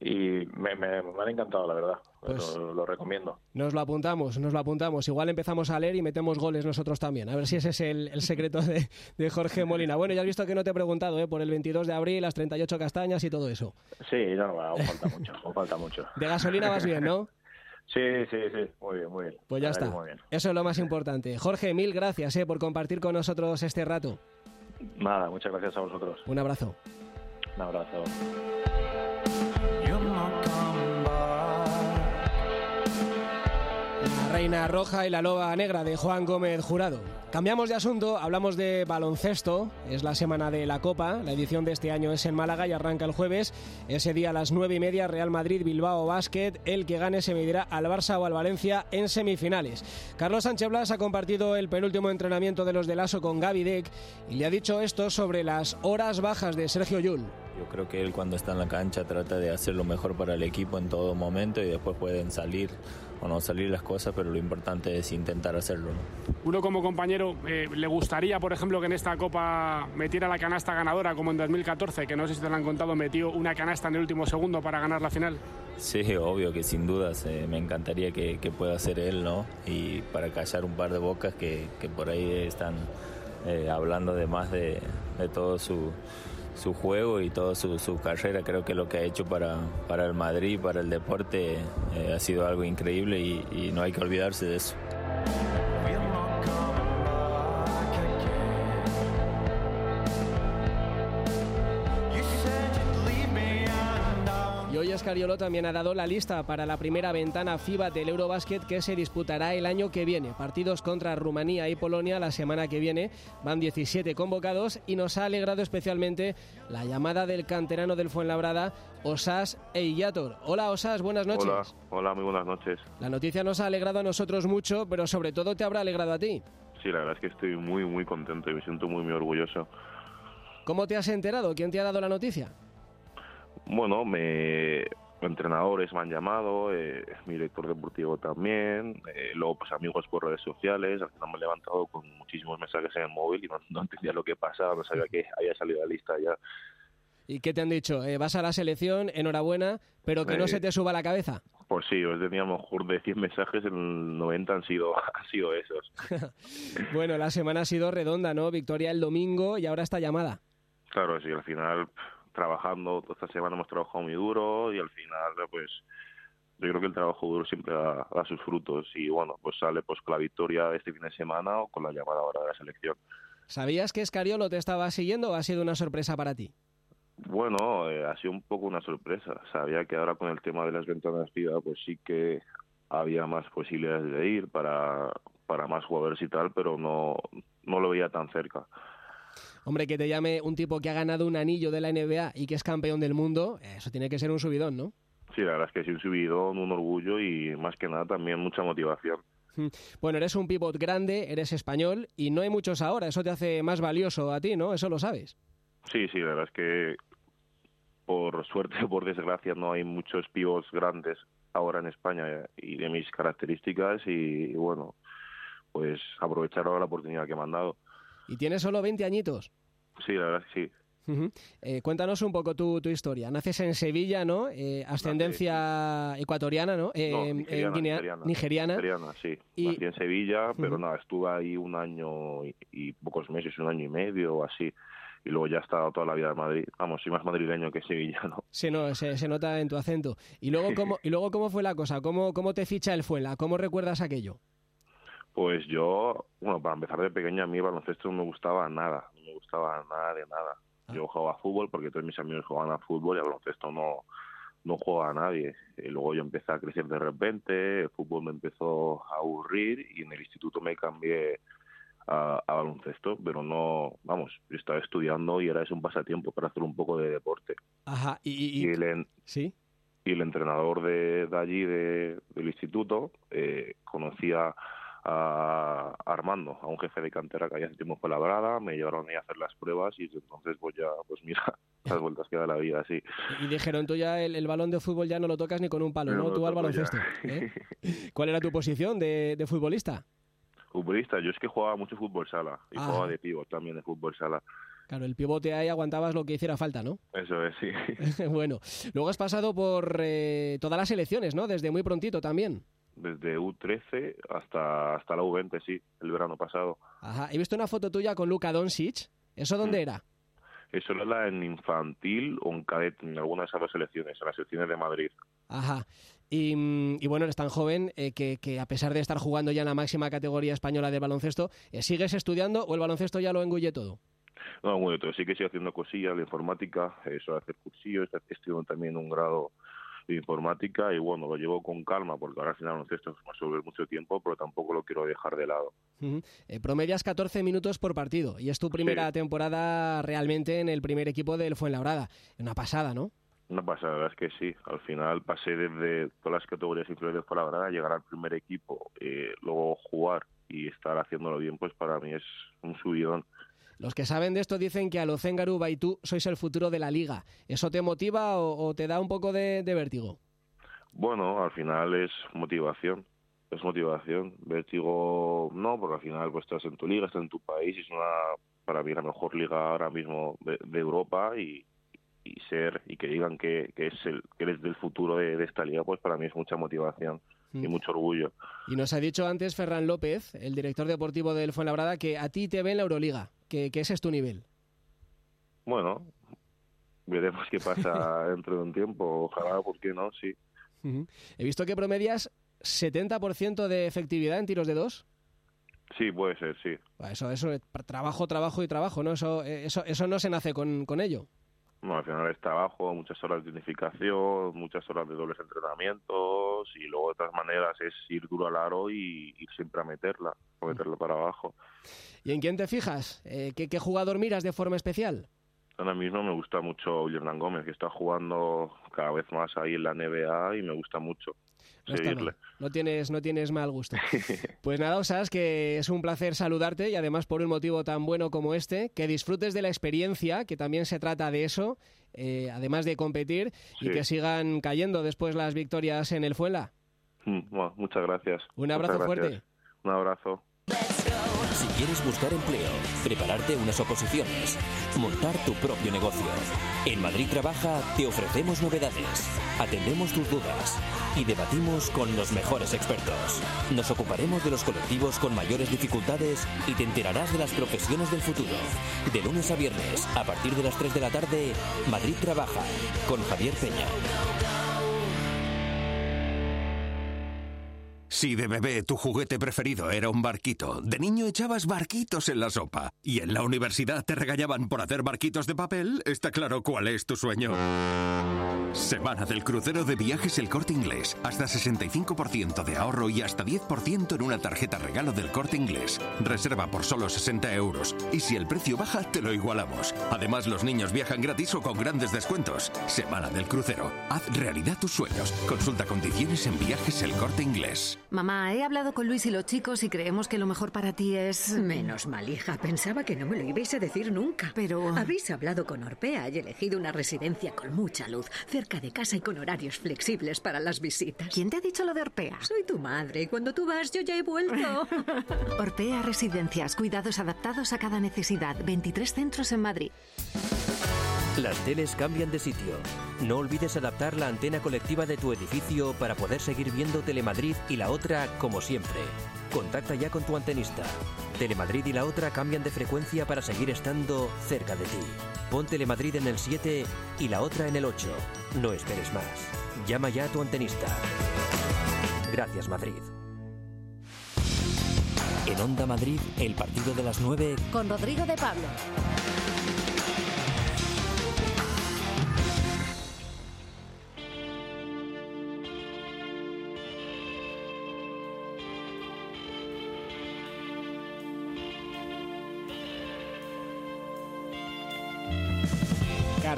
y me, me, me han encantado, la verdad. Pues- lo, lo recomiendo. Nos lo apuntamos, nos lo apuntamos. Igual empezamos a leer y metemos goles nosotros también. A ver si ese es el, el secreto de, de Jorge Molina. Bueno, ya has visto que no te he preguntado, ¿eh? Por el 22 de abril, las 38 castañas y todo eso. Sí, no, aún falta mucho, falta mucho. De gasolina vas bien, ¿no? Sí, sí, sí, muy bien, muy bien. Pues ya está. Eso es lo más importante. Jorge, mil gracias ¿eh? por compartir con nosotros este rato. Nada, muchas gracias a vosotros. Un abrazo. Un abrazo. La Reina Roja y la Loba Negra de Juan Gómez Jurado. Cambiamos de asunto, hablamos de baloncesto. Es la semana de la Copa. La edición de este año es en Málaga y arranca el jueves. Ese día a las nueve y media, Real Madrid, Bilbao Basket. El que gane se medirá al Barça o al Valencia en semifinales. Carlos Sánchez Blas ha compartido el penúltimo entrenamiento de los de Lasso con Gaby Deck y le ha dicho esto sobre las horas bajas de Sergio Yul. Yo creo que él cuando está en la cancha trata de hacer lo mejor para el equipo en todo momento y después pueden salir o no salir las cosas, pero lo importante es intentar hacerlo. ¿no? Uno como compañero, eh, ¿le gustaría, por ejemplo, que en esta Copa metiera la canasta ganadora como en 2014, que no sé si te lo han contado, metió una canasta en el último segundo para ganar la final? Sí, obvio que sin dudas eh, me encantaría que, que pueda hacer él, ¿no? Y para callar un par de bocas que, que por ahí están eh, hablando de más de, de todo su, su juego y toda su, su carrera. Creo que lo que ha hecho para, para el Madrid, para el deporte, eh, ha sido algo increíble y, y no hay que olvidarse de eso. Escariolo también ha dado la lista para la primera ventana FIBA del Eurobasket que se disputará el año que viene. Partidos contra Rumanía y Polonia la semana que viene. Van 17 convocados y nos ha alegrado especialmente la llamada del canterano del Fuenlabrada, Osas Eillator. Hola Osas, buenas noches. Hola, hola, muy buenas noches. La noticia nos ha alegrado a nosotros mucho, pero sobre todo te habrá alegrado a ti. Sí, la verdad es que estoy muy, muy contento y me siento muy, muy orgulloso. ¿Cómo te has enterado? ¿Quién te ha dado la noticia? Bueno, me entrenadores me han llamado, eh, mi director deportivo también, eh, luego pues amigos por redes sociales, al final me he levantado con muchísimos mensajes en el móvil y no, no entendía lo que pasaba, no sabía que había salido la lista ya. ¿Y qué te han dicho? Eh, vas a la selección, enhorabuena, pero que no Eh, se te suba la cabeza. Pues sí, os tenía a lo mejor de 100 mensajes, el 90 han sido, han sido esos. Bueno, la semana ha sido redonda, ¿no? Victoria el domingo y ahora está llamada. Claro, sí, al final trabajando, toda esta semana hemos trabajado muy duro y al final pues yo creo que el trabajo duro siempre da, da sus frutos y bueno, pues sale pues con la victoria este fin de semana o con la llamada ahora de la selección. ¿Sabías que Escariolo te estaba siguiendo o ha sido una sorpresa para ti? Bueno, eh, ha sido un poco una sorpresa. Sabía que ahora con el tema de las ventanas FIBA pues sí que había más posibilidades de ir para, para más jugadores y tal, pero no, no lo veía tan cerca. Hombre, que te llame un tipo que ha ganado un anillo de la NBA y que es campeón del mundo, eso tiene que ser un subidón, ¿no? Sí, la verdad es que sí un subidón, un orgullo y más que nada también mucha motivación. Mm. Bueno, eres un pivot grande, eres español y no hay muchos ahora, eso te hace más valioso a ti, ¿no? Eso lo sabes. Sí, sí, la verdad es que por suerte o por desgracia no hay muchos pibos grandes ahora en España y de mis características y bueno, pues aprovechar ahora la oportunidad que me han dado. Y tienes solo 20 añitos. Sí, la verdad es que sí. Eh, cuéntanos un poco tu, tu historia. Naces en Sevilla, ¿no? Eh, ascendencia ecuatoriana, ¿no? Eh, No, en nigeriana, Guinea- nigeriana. nigeriana. Nigeriana, sí. Y- Nací en Sevilla, pero Ujú. nada, estuve ahí un año y, y pocos meses, un año y medio o así. Y luego ya he estado toda la vida en Madrid. Vamos, soy más madrileño que sevillano. Sí, no, se, se nota en tu acento. ¿Y luego cómo, y luego cómo fue la cosa? ¿Cómo, ¿Cómo te ficha el Fuenla? ¿Cómo recuerdas aquello? Pues yo, bueno, para empezar de pequeño a mí el baloncesto no me gustaba nada, no me gustaba nada de nada. Yo jugaba a fútbol porque todos mis amigos jugaban a fútbol y al baloncesto no, no jugaba a nadie. Y luego yo empecé a crecer de repente, el fútbol me empezó a aburrir y en el instituto me cambié a, a baloncesto, pero no, vamos, yo estaba estudiando y era eso un pasatiempo para hacer un poco de deporte. Ajá, y... y- Y el, ¿Sí? y el entrenador de, de allí, de- del instituto, eh, conocía a Armando, a un jefe de cantera que había hace tiempo fue labrada, me llevaron ahí a hacer las pruebas y entonces pues ya, pues mira, las vueltas que da la vida, sí. Y dijeron, tú ya el, el balón de fútbol ya no lo tocas ni con un palo, No Tú al baloncesto. ¿eh? ¿Cuál era tu posición de, de futbolista? Futbolista, yo es que jugaba mucho fútbol sala y Ah. jugaba de pívot también de fútbol sala. Claro, el pivote ahí aguantabas lo que hiciera falta, ¿no? Eso es, sí. bueno, luego has pasado por eh, todas las selecciones, ¿no? Desde muy prontito también. Desde U13 hasta, hasta la U20, sí, el verano pasado. Ajá. He visto una foto tuya con Luka Doncic. ¿Eso Mm. dónde era? Eso era en infantil o en cadete, en alguna de esas dos selecciones, en las selecciones de Madrid. Ajá. Y, mm, y bueno, eres tan joven eh, que, que a pesar de estar jugando ya en la máxima categoría española del baloncesto, eh, ¿sigues estudiando o el baloncesto ya lo engulle todo? No, bueno, sí que estoy haciendo cosillas de informática, eso de hacer cursillos, estoy estudiando también un grado de informática y bueno, lo llevo con calma porque ahora al final baloncesto va a sobre mucho tiempo, pero tampoco lo quiero dejar de lado. Eh, promedias 14 minutos por partido y es tu primera temporada realmente en el primer equipo del Fuenlabrada. Una pasada, ¿no? Una pasada, la verdad es que sí. Al final pasé desde todas las categorías inferiores por la grada, llegar al primer equipo, eh, luego jugar y estar haciéndolo bien, pues para mí es un subidón. Los que saben de esto dicen que a Garuba y tú sois el futuro de la liga. ¿Eso te motiva o, o te da un poco de, de vértigo? Bueno, al final es motivación, es motivación. Vértigo no, porque al final pues estás en tu liga, estás en tu país, y es una para mí la mejor liga ahora mismo de, de Europa y, y ser y que digan que, que es el que eres del futuro de, de esta liga, pues para mí es mucha motivación y Mm. mucho orgullo. Y nos ha dicho antes Ferran López, el director deportivo del Fuenlabrada, que a ti te ve en la Euroliga, que, que ese es tu nivel. Bueno, veremos qué pasa dentro de un tiempo. Ojalá, ¿por qué no? Sí. He visto que promedias 70% de efectividad en tiros de dos. Sí, puede ser, sí. Eso, eso, es trabajo, trabajo y trabajo, ¿no? Eso, eh, eso, eso no se nace con, con ello. No, al final es trabajo, muchas horas de unificación, muchas horas de dobles entrenamientos y luego de otras maneras es ir duro al aro y ir siempre a meterla, a meterla para abajo. ¿Y en quién te fijas? Eh, ¿qué, qué jugador miras de forma especial? Ahora mismo me gusta mucho Hernán Gómez, que está jugando cada vez más ahí en la NBA y me gusta mucho No está seguirle. mal. No tienes, no tienes mal gusto. Pues nada, sabes que es un placer saludarte y además por un motivo tan bueno como este, que disfrutes de la experiencia, que también se trata de eso, eh, además de competir, y que sigan cayendo después las victorias en el Fuenla. Mm, bueno, muchas gracias. Un abrazo gracias. fuerte. Un abrazo. Si quieres buscar empleo, prepararte unas oposiciones, montar tu propio negocio. En Madrid Trabaja te ofrecemos novedades, atendemos tus dudas y debatimos con los mejores expertos. Nos ocuparemos de los colectivos con mayores dificultades y te enterarás de las profesiones del futuro. De lunes a viernes, a partir de las 3 de la tarde, Madrid Trabaja con Javier Peña. Si de bebé tu juguete preferido era un barquito, de niño echabas barquitos en la sopa y en la universidad te regañaban por hacer barquitos de papel, está claro cuál es tu sueño. Semana del crucero de viajes El Corte Inglés. Hasta 65% de ahorro y hasta 10% en una tarjeta regalo del Corte Inglés. Reserva por solo 60 euros y si el precio baja te lo igualamos. Además los niños viajan gratis o con grandes descuentos. Semana del crucero. Haz realidad tus sueños. Consulta condiciones en viajes El Corte Inglés. Mamá, he hablado con Luis y los chicos y creemos que lo mejor para ti es... Menos mal, hija. Pensaba que no me lo ibais a decir nunca. Pero... Habéis hablado con Orpea y elegido una residencia con mucha luz, cerca de casa y con horarios flexibles para las visitas. ¿Quién te ha dicho lo de Orpea? Soy tu madre y cuando tú vas yo ya he vuelto. Orpea Residencias, cuidados adaptados a cada necesidad. 23 centros en Madrid. Las teles cambian de sitio. No olvides adaptar la antena colectiva de tu edificio para poder seguir viendo Telemadrid y la otra como siempre. Contacta ya con tu antenista. Telemadrid y la otra cambian de frecuencia para seguir estando cerca de ti. Pon Telemadrid en el 7 y la otra en el 8. No esperes más. Llama ya a tu antenista. Gracias Madrid. En Onda Madrid, el partido de las 9 Con Rodrigo de Pablo.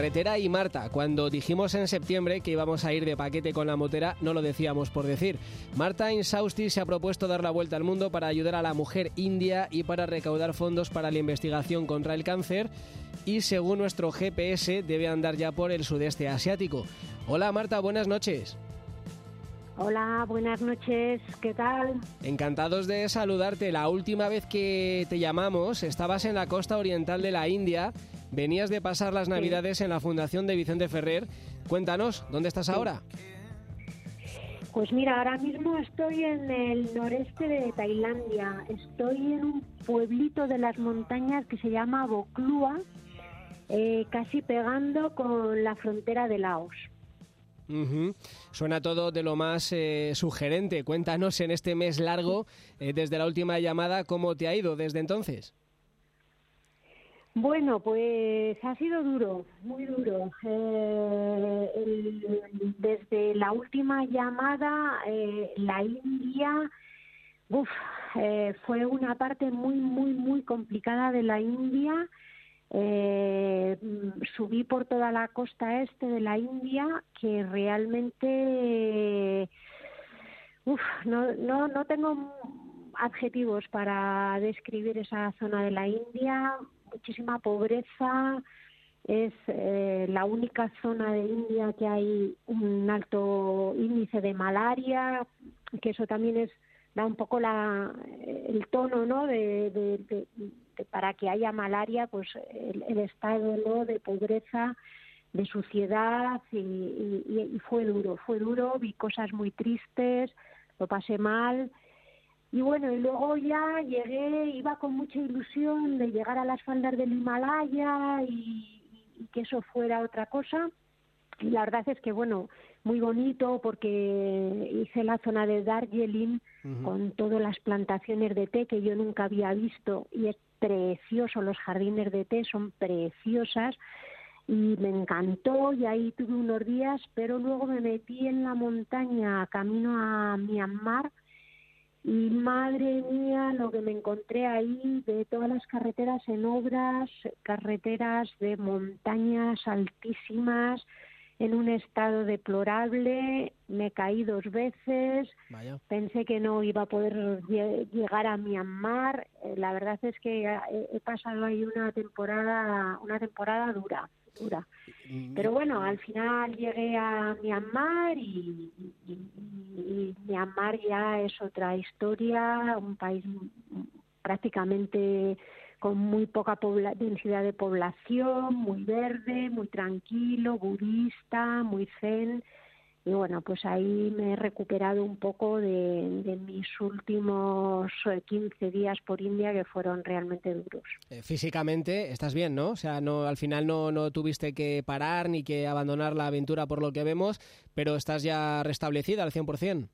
Carretera y Marta. Cuando dijimos en septiembre que íbamos a ir de paquete con la motera, no lo decíamos por decir. Marta Insausti se ha propuesto dar la vuelta al mundo para ayudar a la mujer india y para recaudar fondos para la investigación contra el cáncer. Y según nuestro GPS, debe andar ya por el sudeste asiático. Hola Marta, buenas noches. Hola, buenas noches, ¿qué tal? Encantados de saludarte. La última vez que te llamamos estabas en la costa oriental de la India, venías de pasar las navidades en la fundación de Vicente Ferrer. Cuéntanos, ¿dónde estás ahora? Pues mira, ahora mismo estoy en el noreste de Tailandia. Estoy en un pueblito de las montañas que se llama Boklua, eh, casi pegando con la frontera de Laos. Ujú. Suena todo de lo más eh, sugerente. Cuéntanos en este mes largo, eh, desde la última llamada, cómo te ha ido desde entonces. Bueno, pues ha sido duro, muy duro. Eh, desde la última llamada, eh, la India, uf, eh, fue una parte muy, muy, muy complicada de la India. Eh, subí por toda la costa este de la India, que realmente, uf, no, no, no tengo adjetivos para describir esa zona de la India, muchísima pobreza, es eh, la única zona de India que hay un alto índice de malaria, que eso también es da un poco la, el tono ¿no? de, para que haya malaria, pues el, el estado ¿no? de pobreza, de suciedad y, y- y fue duro, fue duro, vi cosas muy tristes, lo pasé mal y bueno, y luego ya llegué, iba con mucha ilusión de llegar a las faldas del Himalaya y, y que eso fuera otra cosa. Y la verdad es que, bueno, muy bonito porque hice la zona de Darjeeling con todas las plantaciones de té que yo nunca había visto y es precioso, los jardines de té son preciosas y me encantó y ahí tuve unos días, pero luego me metí en la montaña camino a Myanmar y madre mía, lo que me encontré ahí de todas las carreteras en obras, carreteras de montañas altísimas, en un estado deplorable, me caí dos veces, pensé que no iba a poder lle- llegar a Myanmar, Eh, la verdad es que he, he pasado ahí una temporada, una temporada dura, dura. Pero bueno, al final llegué a Myanmar y, y- y Myanmar ya es otra historia, un país prácticamente con muy poca densidad de población, muy verde, muy tranquilo, budista, muy zen. Y bueno, pues ahí me he recuperado un poco de, de mis últimos eh, 15 días por India que fueron realmente duros. Eh, físicamente estás bien, ¿no? O sea, no, al final no, no tuviste que parar ni que abandonar la aventura por lo que vemos, pero estás ya restablecida al 100%.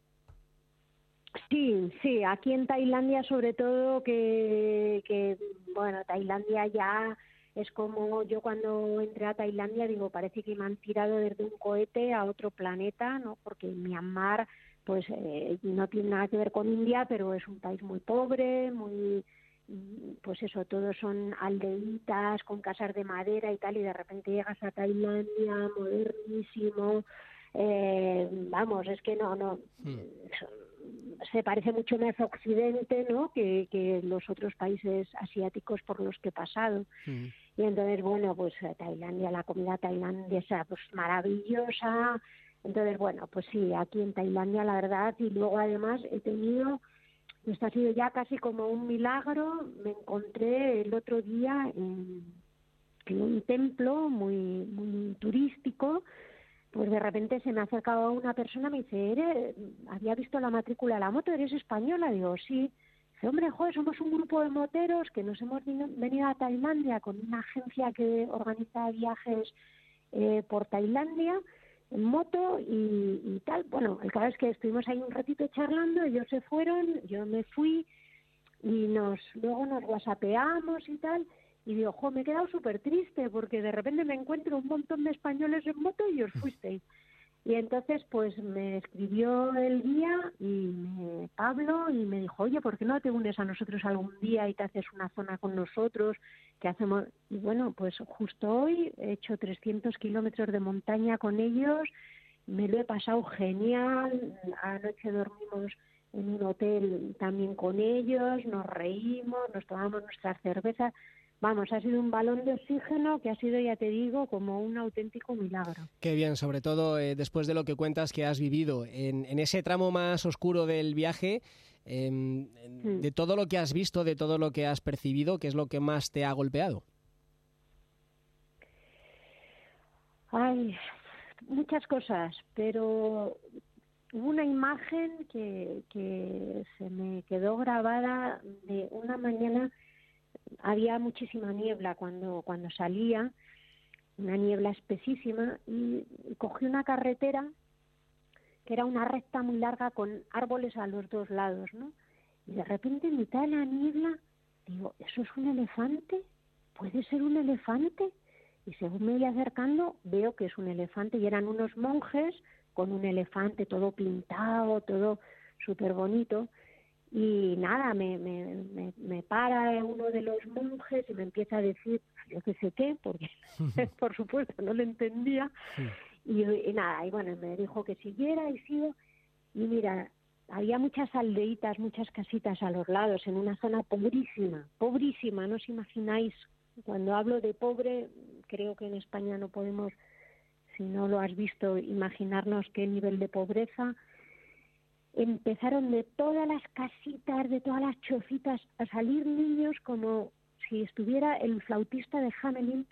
Sí, sí, aquí en Tailandia sobre todo que, que, bueno, Tailandia ya es como yo cuando entré a Tailandia digo, parece que me han tirado desde un cohete a otro planeta, ¿no? Porque Myanmar pues eh, no tiene nada que ver con India, pero es un país muy pobre, muy pues eso, todos son aldeitas con casas de madera y tal, y de repente llegas a Tailandia, modernísimo, eh, vamos, es que no, no, se parece mucho más a Occidente, ¿no? Que, que los otros países asiáticos por los que he pasado. Y entonces, bueno, pues eh, Tailandia, la comida tailandesa, pues maravillosa. Entonces, bueno, pues sí, aquí en Tailandia, la verdad, y luego además he tenido, esto ha sido ya casi como un milagro, me encontré el otro día en, un templo muy, muy turístico, pues de repente se me ha acercado una persona me dice, ¿Eres, había visto la matrícula de la moto, ¿eres española? Digo, sí. Dice, hombre, joder, somos un grupo de moteros que nos hemos venido a Tailandia con una agencia que organiza viajes eh, por Tailandia en moto y, y tal. Bueno, el caso es que estuvimos ahí un ratito charlando, ellos se fueron, yo me fui y nos luego nos whatsappeamos y tal. Y digo, jo, me he quedado súper triste porque de repente me encuentro un montón de españoles en moto y os fuisteis. Y entonces, pues me escribió el guía y me, Pablo y me dijo, oye, ¿por qué no te unes a nosotros algún día y te haces una zona con nosotros? que hacemos? Y bueno, pues justo hoy he hecho 300 kilómetros de montaña con ellos, me lo he pasado genial, anoche dormimos en un hotel también con ellos, nos reímos, nos tomamos nuestra cerveza vamos, ha sido un balón de oxígeno que ha sido, ya te digo, como un auténtico milagro. Qué bien, sobre todo eh, después de lo que cuentas que has vivido en, ese tramo más oscuro del viaje. Em, mm. De todo lo que has visto, de todo lo que has percibido, ¿qué es lo que más te ha golpeado? Ay, muchas cosas, pero hubo una imagen que, que se me quedó grabada de una mañana había muchísima niebla cuando, cuando salía, una niebla espesísima, y cogí una carretera que era una recta muy larga con árboles a los dos lados, ¿no? Y de repente en mitad de la niebla digo, ¿eso es un elefante? ¿Puede ser un elefante? Y según me voy acercando veo que es un elefante y eran unos monjes con un elefante todo pintado, todo súper bonito. Y nada, me, me, me, para uno de los monjes y me empieza a decir, yo qué sé qué, porque por supuesto no lo entendía. Y, nada, y bueno, me dijo que siguiera y sigo. Y mira, había muchas aldeitas, muchas casitas a los lados, en una zona pobrísima, pobrísima, no os imagináis. Cuando hablo de pobre, creo que en España no podemos, si no lo has visto, imaginarnos qué nivel de pobreza empezaron de todas las casitas, de todas las chocitas, a salir niños como si estuviera el flautista de Hamelin,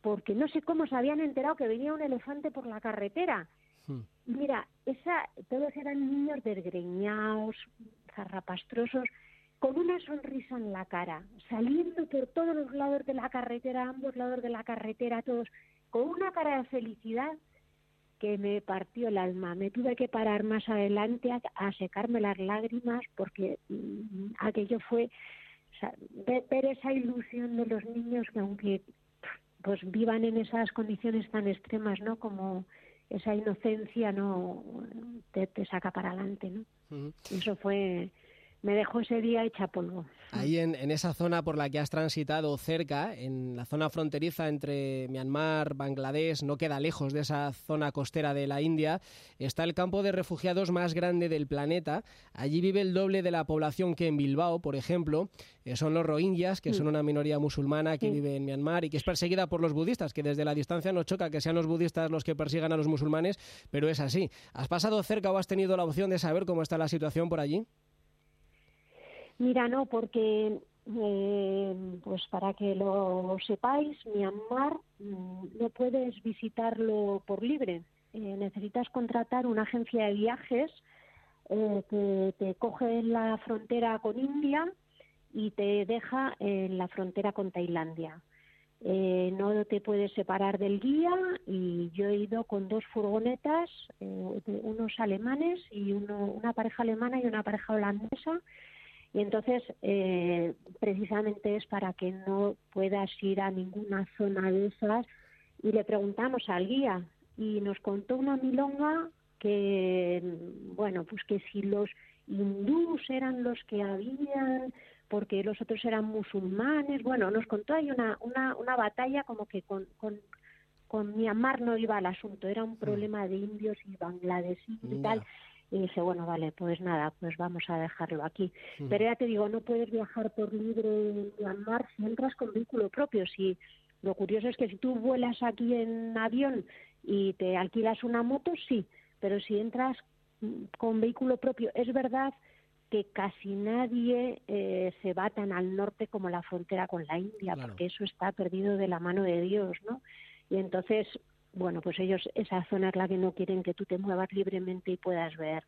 porque no sé cómo se habían enterado que venía un elefante por la carretera. Hmm. Mira, esa, todos eran niños desgreñados, zarrapastrosos, con una sonrisa en la cara, saliendo por todos los lados de la carretera, ambos lados de la carretera, todos con una cara de felicidad que me partió el alma. Me tuve que parar más adelante a, secarme las lágrimas porque mm, aquello fue ver, esa ilusión de los niños que aunque pues vivan en esas condiciones tan extremas, ¿no? Como esa inocencia no te, saca para adelante, ¿no? Eso fue me dejó ese día hecha polvo. Ahí en, esa zona por la que has transitado cerca, en la zona fronteriza entre Myanmar, Bangladesh, no queda lejos de esa zona costera de la India, está el campo de refugiados más grande del planeta. Allí vive el doble de la población que en Bilbao, por ejemplo. Eh, son los rohingyas, que son una minoría musulmana que vive en Myanmar y que es perseguida por los budistas, que desde la distancia no choca que sean los budistas los que persigan a los musulmanes, pero es así. ¿Has pasado cerca o has tenido la opción de saber cómo está la situación por allí? Mira, no, porque eh, pues para que lo sepáis, Myanmar mm, no puedes visitarlo por libre. Eh, necesitas contratar una agencia de viajes eh, que te coge en la frontera con India y te deja en la frontera con Tailandia. no te puedes separar del guía y yo he ido con dos furgonetas, unos alemanes y uno, una pareja alemana y una pareja holandesa y entonces, eh, precisamente es para que no puedas ir a ninguna zona de esas. Y le preguntamos al guía y nos contó una milonga que, bueno, pues que si los hindús eran los que habían, porque los otros eran musulmanes, bueno, nos contó ahí una, una, una batalla como que con, con, con Myanmar no iba al asunto, era un problema de indios y bangladesíes y tal y dice, bueno, vale, pues nada, pues vamos a dejarlo aquí. Pero ya te digo, no puedes viajar por libre en Myanmar si entras con vehículo propio. Si lo curioso es que si tú vuelas aquí en avión y te alquilas una moto, sí, pero si entras con vehículo propio, es verdad que casi nadie eh, se va tan al norte como la frontera con la India, porque eso está perdido de la mano de Dios, ¿no? Y entonces bueno, pues ellos esa zona es la que no quieren que tú te muevas libremente y puedas ver,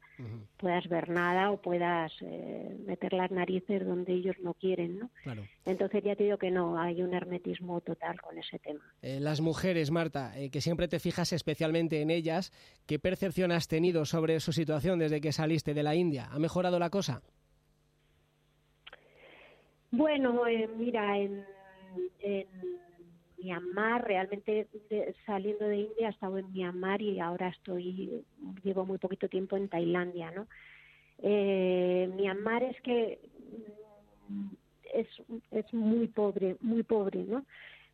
puedas ver nada o puedas eh, meter las narices donde ellos no quieren, ¿no? Entonces ya te digo que no, hay un hermetismo total con ese tema. Eh, las mujeres, Marta, eh, que siempre te fijas especialmente en ellas, ¿qué percepción has tenido sobre su situación desde que saliste de la India? ¿Ha mejorado la cosa? Bueno, mira, en Myanmar, realmente saliendo de India he estado en Myanmar y ahora estoy, llevo muy poquito tiempo en Tailandia, ¿no? Eh, Myanmar es que es, es muy pobre, muy pobre, ¿no?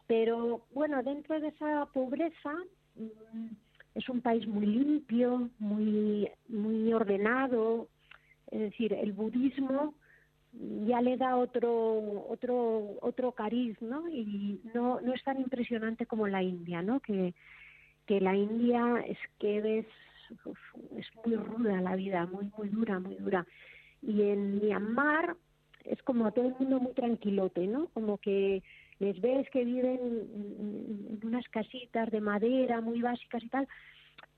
Pero bueno, dentro de esa pobreza mm, es un país muy limpio, muy, muy ordenado, es decir, el budismo ya le da otro otro otro cariz, ¿no? Y no no es tan impresionante como la India, ¿no? Que que la India es que es es muy ruda la vida, muy muy dura, muy dura. Y en Myanmar es como todo el mundo muy tranquilote, ¿no? Como que les ves que viven en, en unas casitas de madera muy básicas y tal,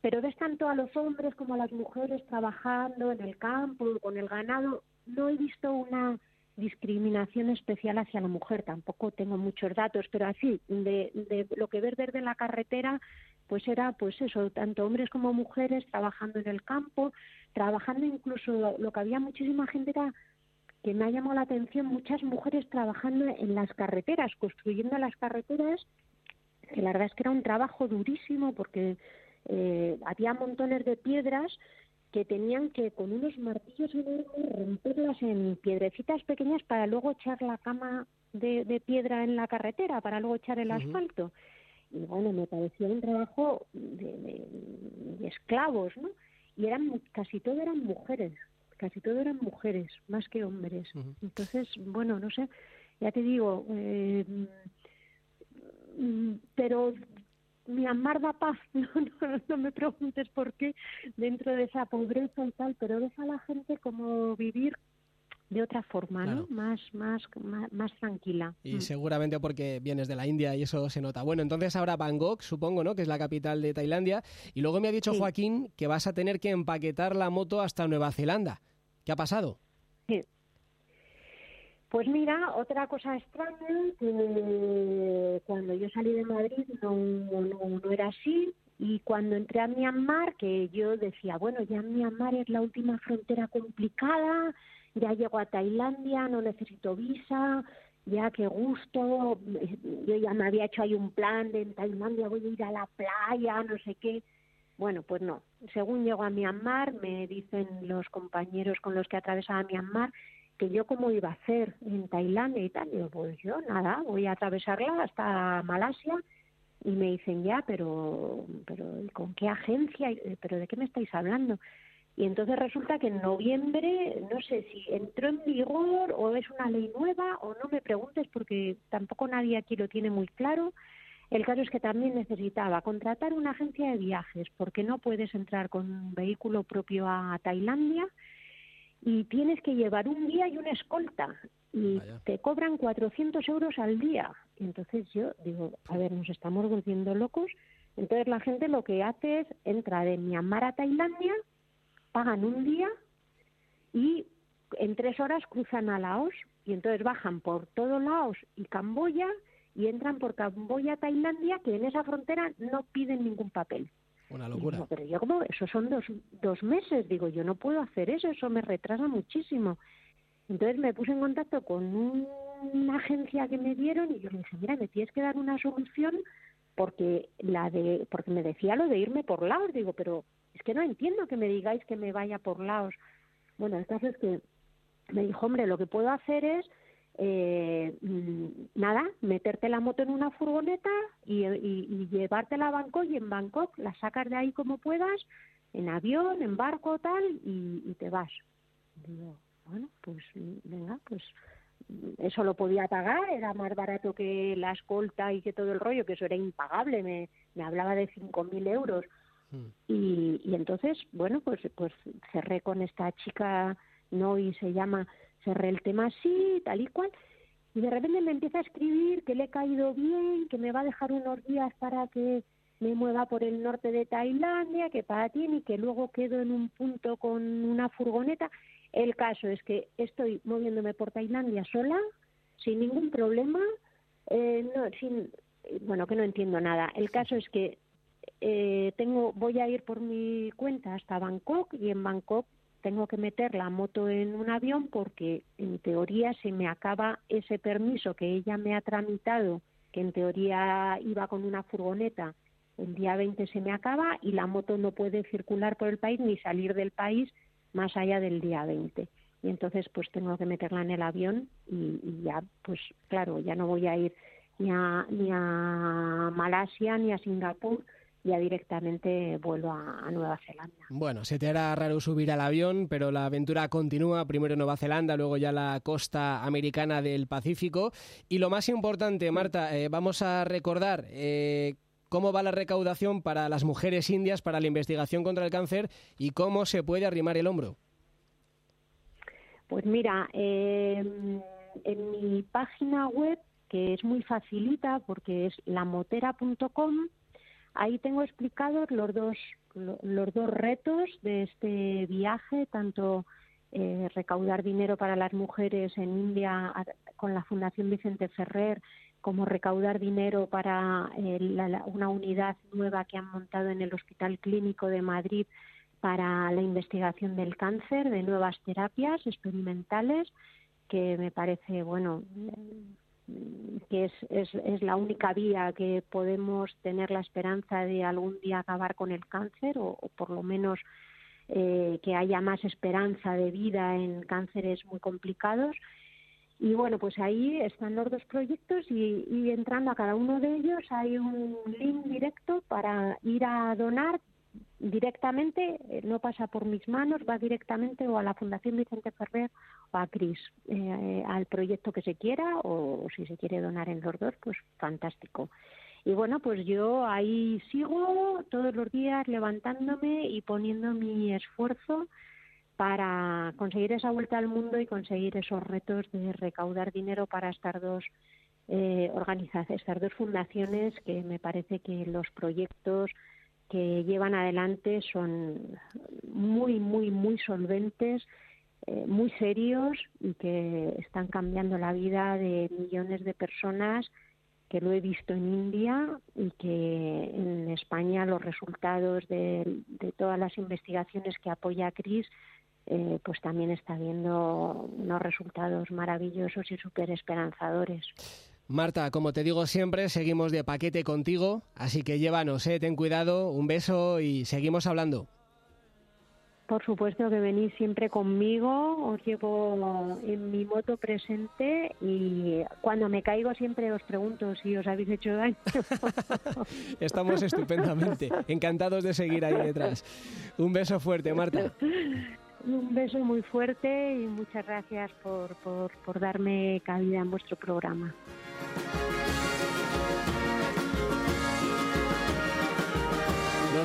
pero ves tanto a los hombres como a las mujeres trabajando en el campo, con el ganado. No he visto una discriminación especial hacia la mujer, tampoco tengo muchos datos, pero así, de, de lo que ves desde la carretera, pues era pues eso, tanto hombres como mujeres trabajando en el campo, trabajando incluso, lo, lo que había muchísima gente era que me ha llamado la atención, muchas mujeres trabajando en las carreteras, construyendo las carreteras, que la verdad es que era un trabajo durísimo porque eh, había montones de piedras que tenían que con unos martillos enormes romperlas en piedrecitas pequeñas para luego echar la cama de, de piedra en la carretera, para luego echar el asfalto. Y bueno, me parecía un trabajo de, de- de esclavos, ¿no? Y eran casi todo eran mujeres, casi todo eran mujeres, más que hombres. Entonces, bueno, no sé, ya te digo, eh, mm, pero Myanmar da paz, no, no, no me preguntes por qué, dentro de esa pobreza y tal, pero ves a la gente como vivir de otra forma, Claro. ¿no? Más, más, más, más tranquila. Y Mm. seguramente porque vienes de la India y eso se nota. Bueno, entonces ahora Bangkok, supongo, ¿no? Que es la capital de Tailandia. Y luego me ha dicho Joaquín que vas a tener que empaquetar la moto hasta Nueva Zelanda. ¿Qué ha pasado? Sí. Pues mira, otra cosa extraña, que cuando yo salí de Madrid no, no, no era así, y cuando entré a Myanmar, que yo decía, bueno, ya Myanmar es la última frontera complicada, ya llego a Tailandia, no necesito visa, ya qué gusto, yo ya me había hecho ahí un plan de en Tailandia voy a ir a la playa, no sé qué. Bueno, pues no. Según llego a Myanmar, me dicen los compañeros con los que atravesaba Myanmar que yo cómo iba a hacer en Tailandia y tal. Digo, pues yo nada, voy a atravesarla hasta Malasia y me dicen ya, pero, pero ¿y ¿con qué agencia? Y, ¿Pero de qué me estáis hablando? Y entonces resulta que en noviembre, no sé si entró en vigor o es una ley nueva o no me preguntes porque tampoco nadie aquí lo tiene muy claro. El caso es que también necesitaba contratar una agencia de viajes porque no puedes entrar con un vehículo propio a Tailandia y tienes que llevar un guía y una escolta y te cobran 400 euros al día. Y entonces yo digo, a ver, nos estamos volviendo locos. Entonces la gente lo que hace es entra de Myanmar a Tailandia, pagan un día y en tres horas cruzan a Laos y entonces bajan por todo Laos y Camboya y entran por Camboya a Tailandia que en esa frontera no piden ningún papel. Una locura. digo, pero yo como, eso son dos, dos meses, digo, yo no puedo hacer eso, eso me retrasa muchísimo. Entonces me puse en contacto con un- una agencia que me dieron y yo le dije, mira, me tienes que dar una solución porque la de porque me decía lo de irme por Laos, digo, pero es que no entiendo que me digáis que me vaya por Laos. Bueno, el caso es que me dijo, hombre, lo que puedo hacer es eh, mm, nada, meterte la moto en una furgoneta y, y, y llevártela a Bangkok y en Bangkok la sacas de ahí como puedas, en avión, en barco, tal, y, y te vas. Digo, bueno, pues mm, venga, pues mm, eso lo podía pagar, era más barato que la escolta y que todo el rollo, que eso era impagable, me, me hablaba de 5.000 euros. Y, y entonces, bueno, pues, pues cerré con esta chica, no, y se llama, cerré el tema así, tal y cual, y de repente me empieza a escribir que le he caído bien, que me va a dejar unos días para que me mueva por el norte de Tailandia, que para ti, y que luego quedo en un punto con una furgoneta. El caso es que estoy moviéndome por Tailandia sola, sin ningún problema, eh, no, sin, bueno, que no entiendo nada. El caso es que eh, tengo, voy a ir por mi cuenta hasta Bangkok y en Bangkok tengo que meter la moto en un avión porque en teoría se me acaba ese permiso que ella me ha tramitado que en teoría iba con una furgoneta, el día 20 se me acaba y la moto no puede circular por el país ni salir del país más allá del día 20. Y entonces pues tengo que meterla en el avión y, y ya pues claro, ya no voy a ir ni a, ni a Malasia ni a Singapur, ya directamente vuelo a, a, Nueva Zelanda. Bueno, se te hará raro subir al avión, pero la aventura continúa, primero Nueva Zelanda, luego ya la costa americana del Pacífico. Y lo más importante, Marta, eh, vamos a recordar eh, cómo va la recaudación para las mujeres indias para la investigación contra el cáncer y cómo se puede arrimar el hombro. Pues mira, eh, en mi página web, que es muy facilita porque es lamotera.com, ahí tengo explicados los dos, los dos retos de este viaje, tanto eh, recaudar dinero para las mujeres en India con la Fundación Vicente Ferrer, como recaudar dinero para eh, una unidad nueva que han montado en el Hospital Clínico de Madrid para la investigación del cáncer, de nuevas terapias experimentales, que me parece, bueno, que es, es, es, la única vía que podemos tener la esperanza de algún día acabar con el cáncer o, o por lo menos eh, que haya más esperanza de vida en cánceres muy complicados. Y bueno, pues ahí están los dos proyectos y, y entrando a cada uno de ellos hay un link directo para ir a donar directamente, eh, no pasa por mis manos, va directamente o a la Fundación Vicente Ferrer o a CRIS, eh, al proyecto que se quiera o, si se quiere donar en los dos, pues fantástico. Y bueno, pues yo ahí sigo todos los días levantándome y poniendo mi esfuerzo para conseguir esa vuelta al mundo y conseguir esos retos de recaudar dinero para estas dos eh, organizaciones, estas dos fundaciones que me parece que los proyectos que llevan adelante son muy, muy, muy solventes, eh, muy serios y que están cambiando la vida de millones de personas que lo he visto en India y que en España los resultados de, todas las investigaciones que apoya CRIS eh, pues también está viendo unos resultados maravillosos y súper esperanzadores. Marta, como te digo siempre, seguimos de paquete contigo, así que llévanos, ¿eh? ten cuidado, un beso y seguimos hablando. Por supuesto que venís siempre conmigo, os llevo en mi moto presente y cuando me caigo siempre os pregunto si os habéis hecho daño. Estamos estupendamente, encantados de seguir ahí detrás. Un beso fuerte, Marta. Un beso muy fuerte y muchas gracias por, por, por darme cabida en vuestro programa.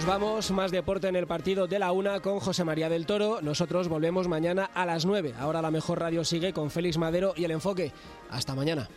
Nos vamos, más deporte en el partido de la una con José María del Toro. Nosotros volvemos mañana a las 9. Ahora la mejor radio sigue con Félix Madero y el enfoque. Hasta mañana.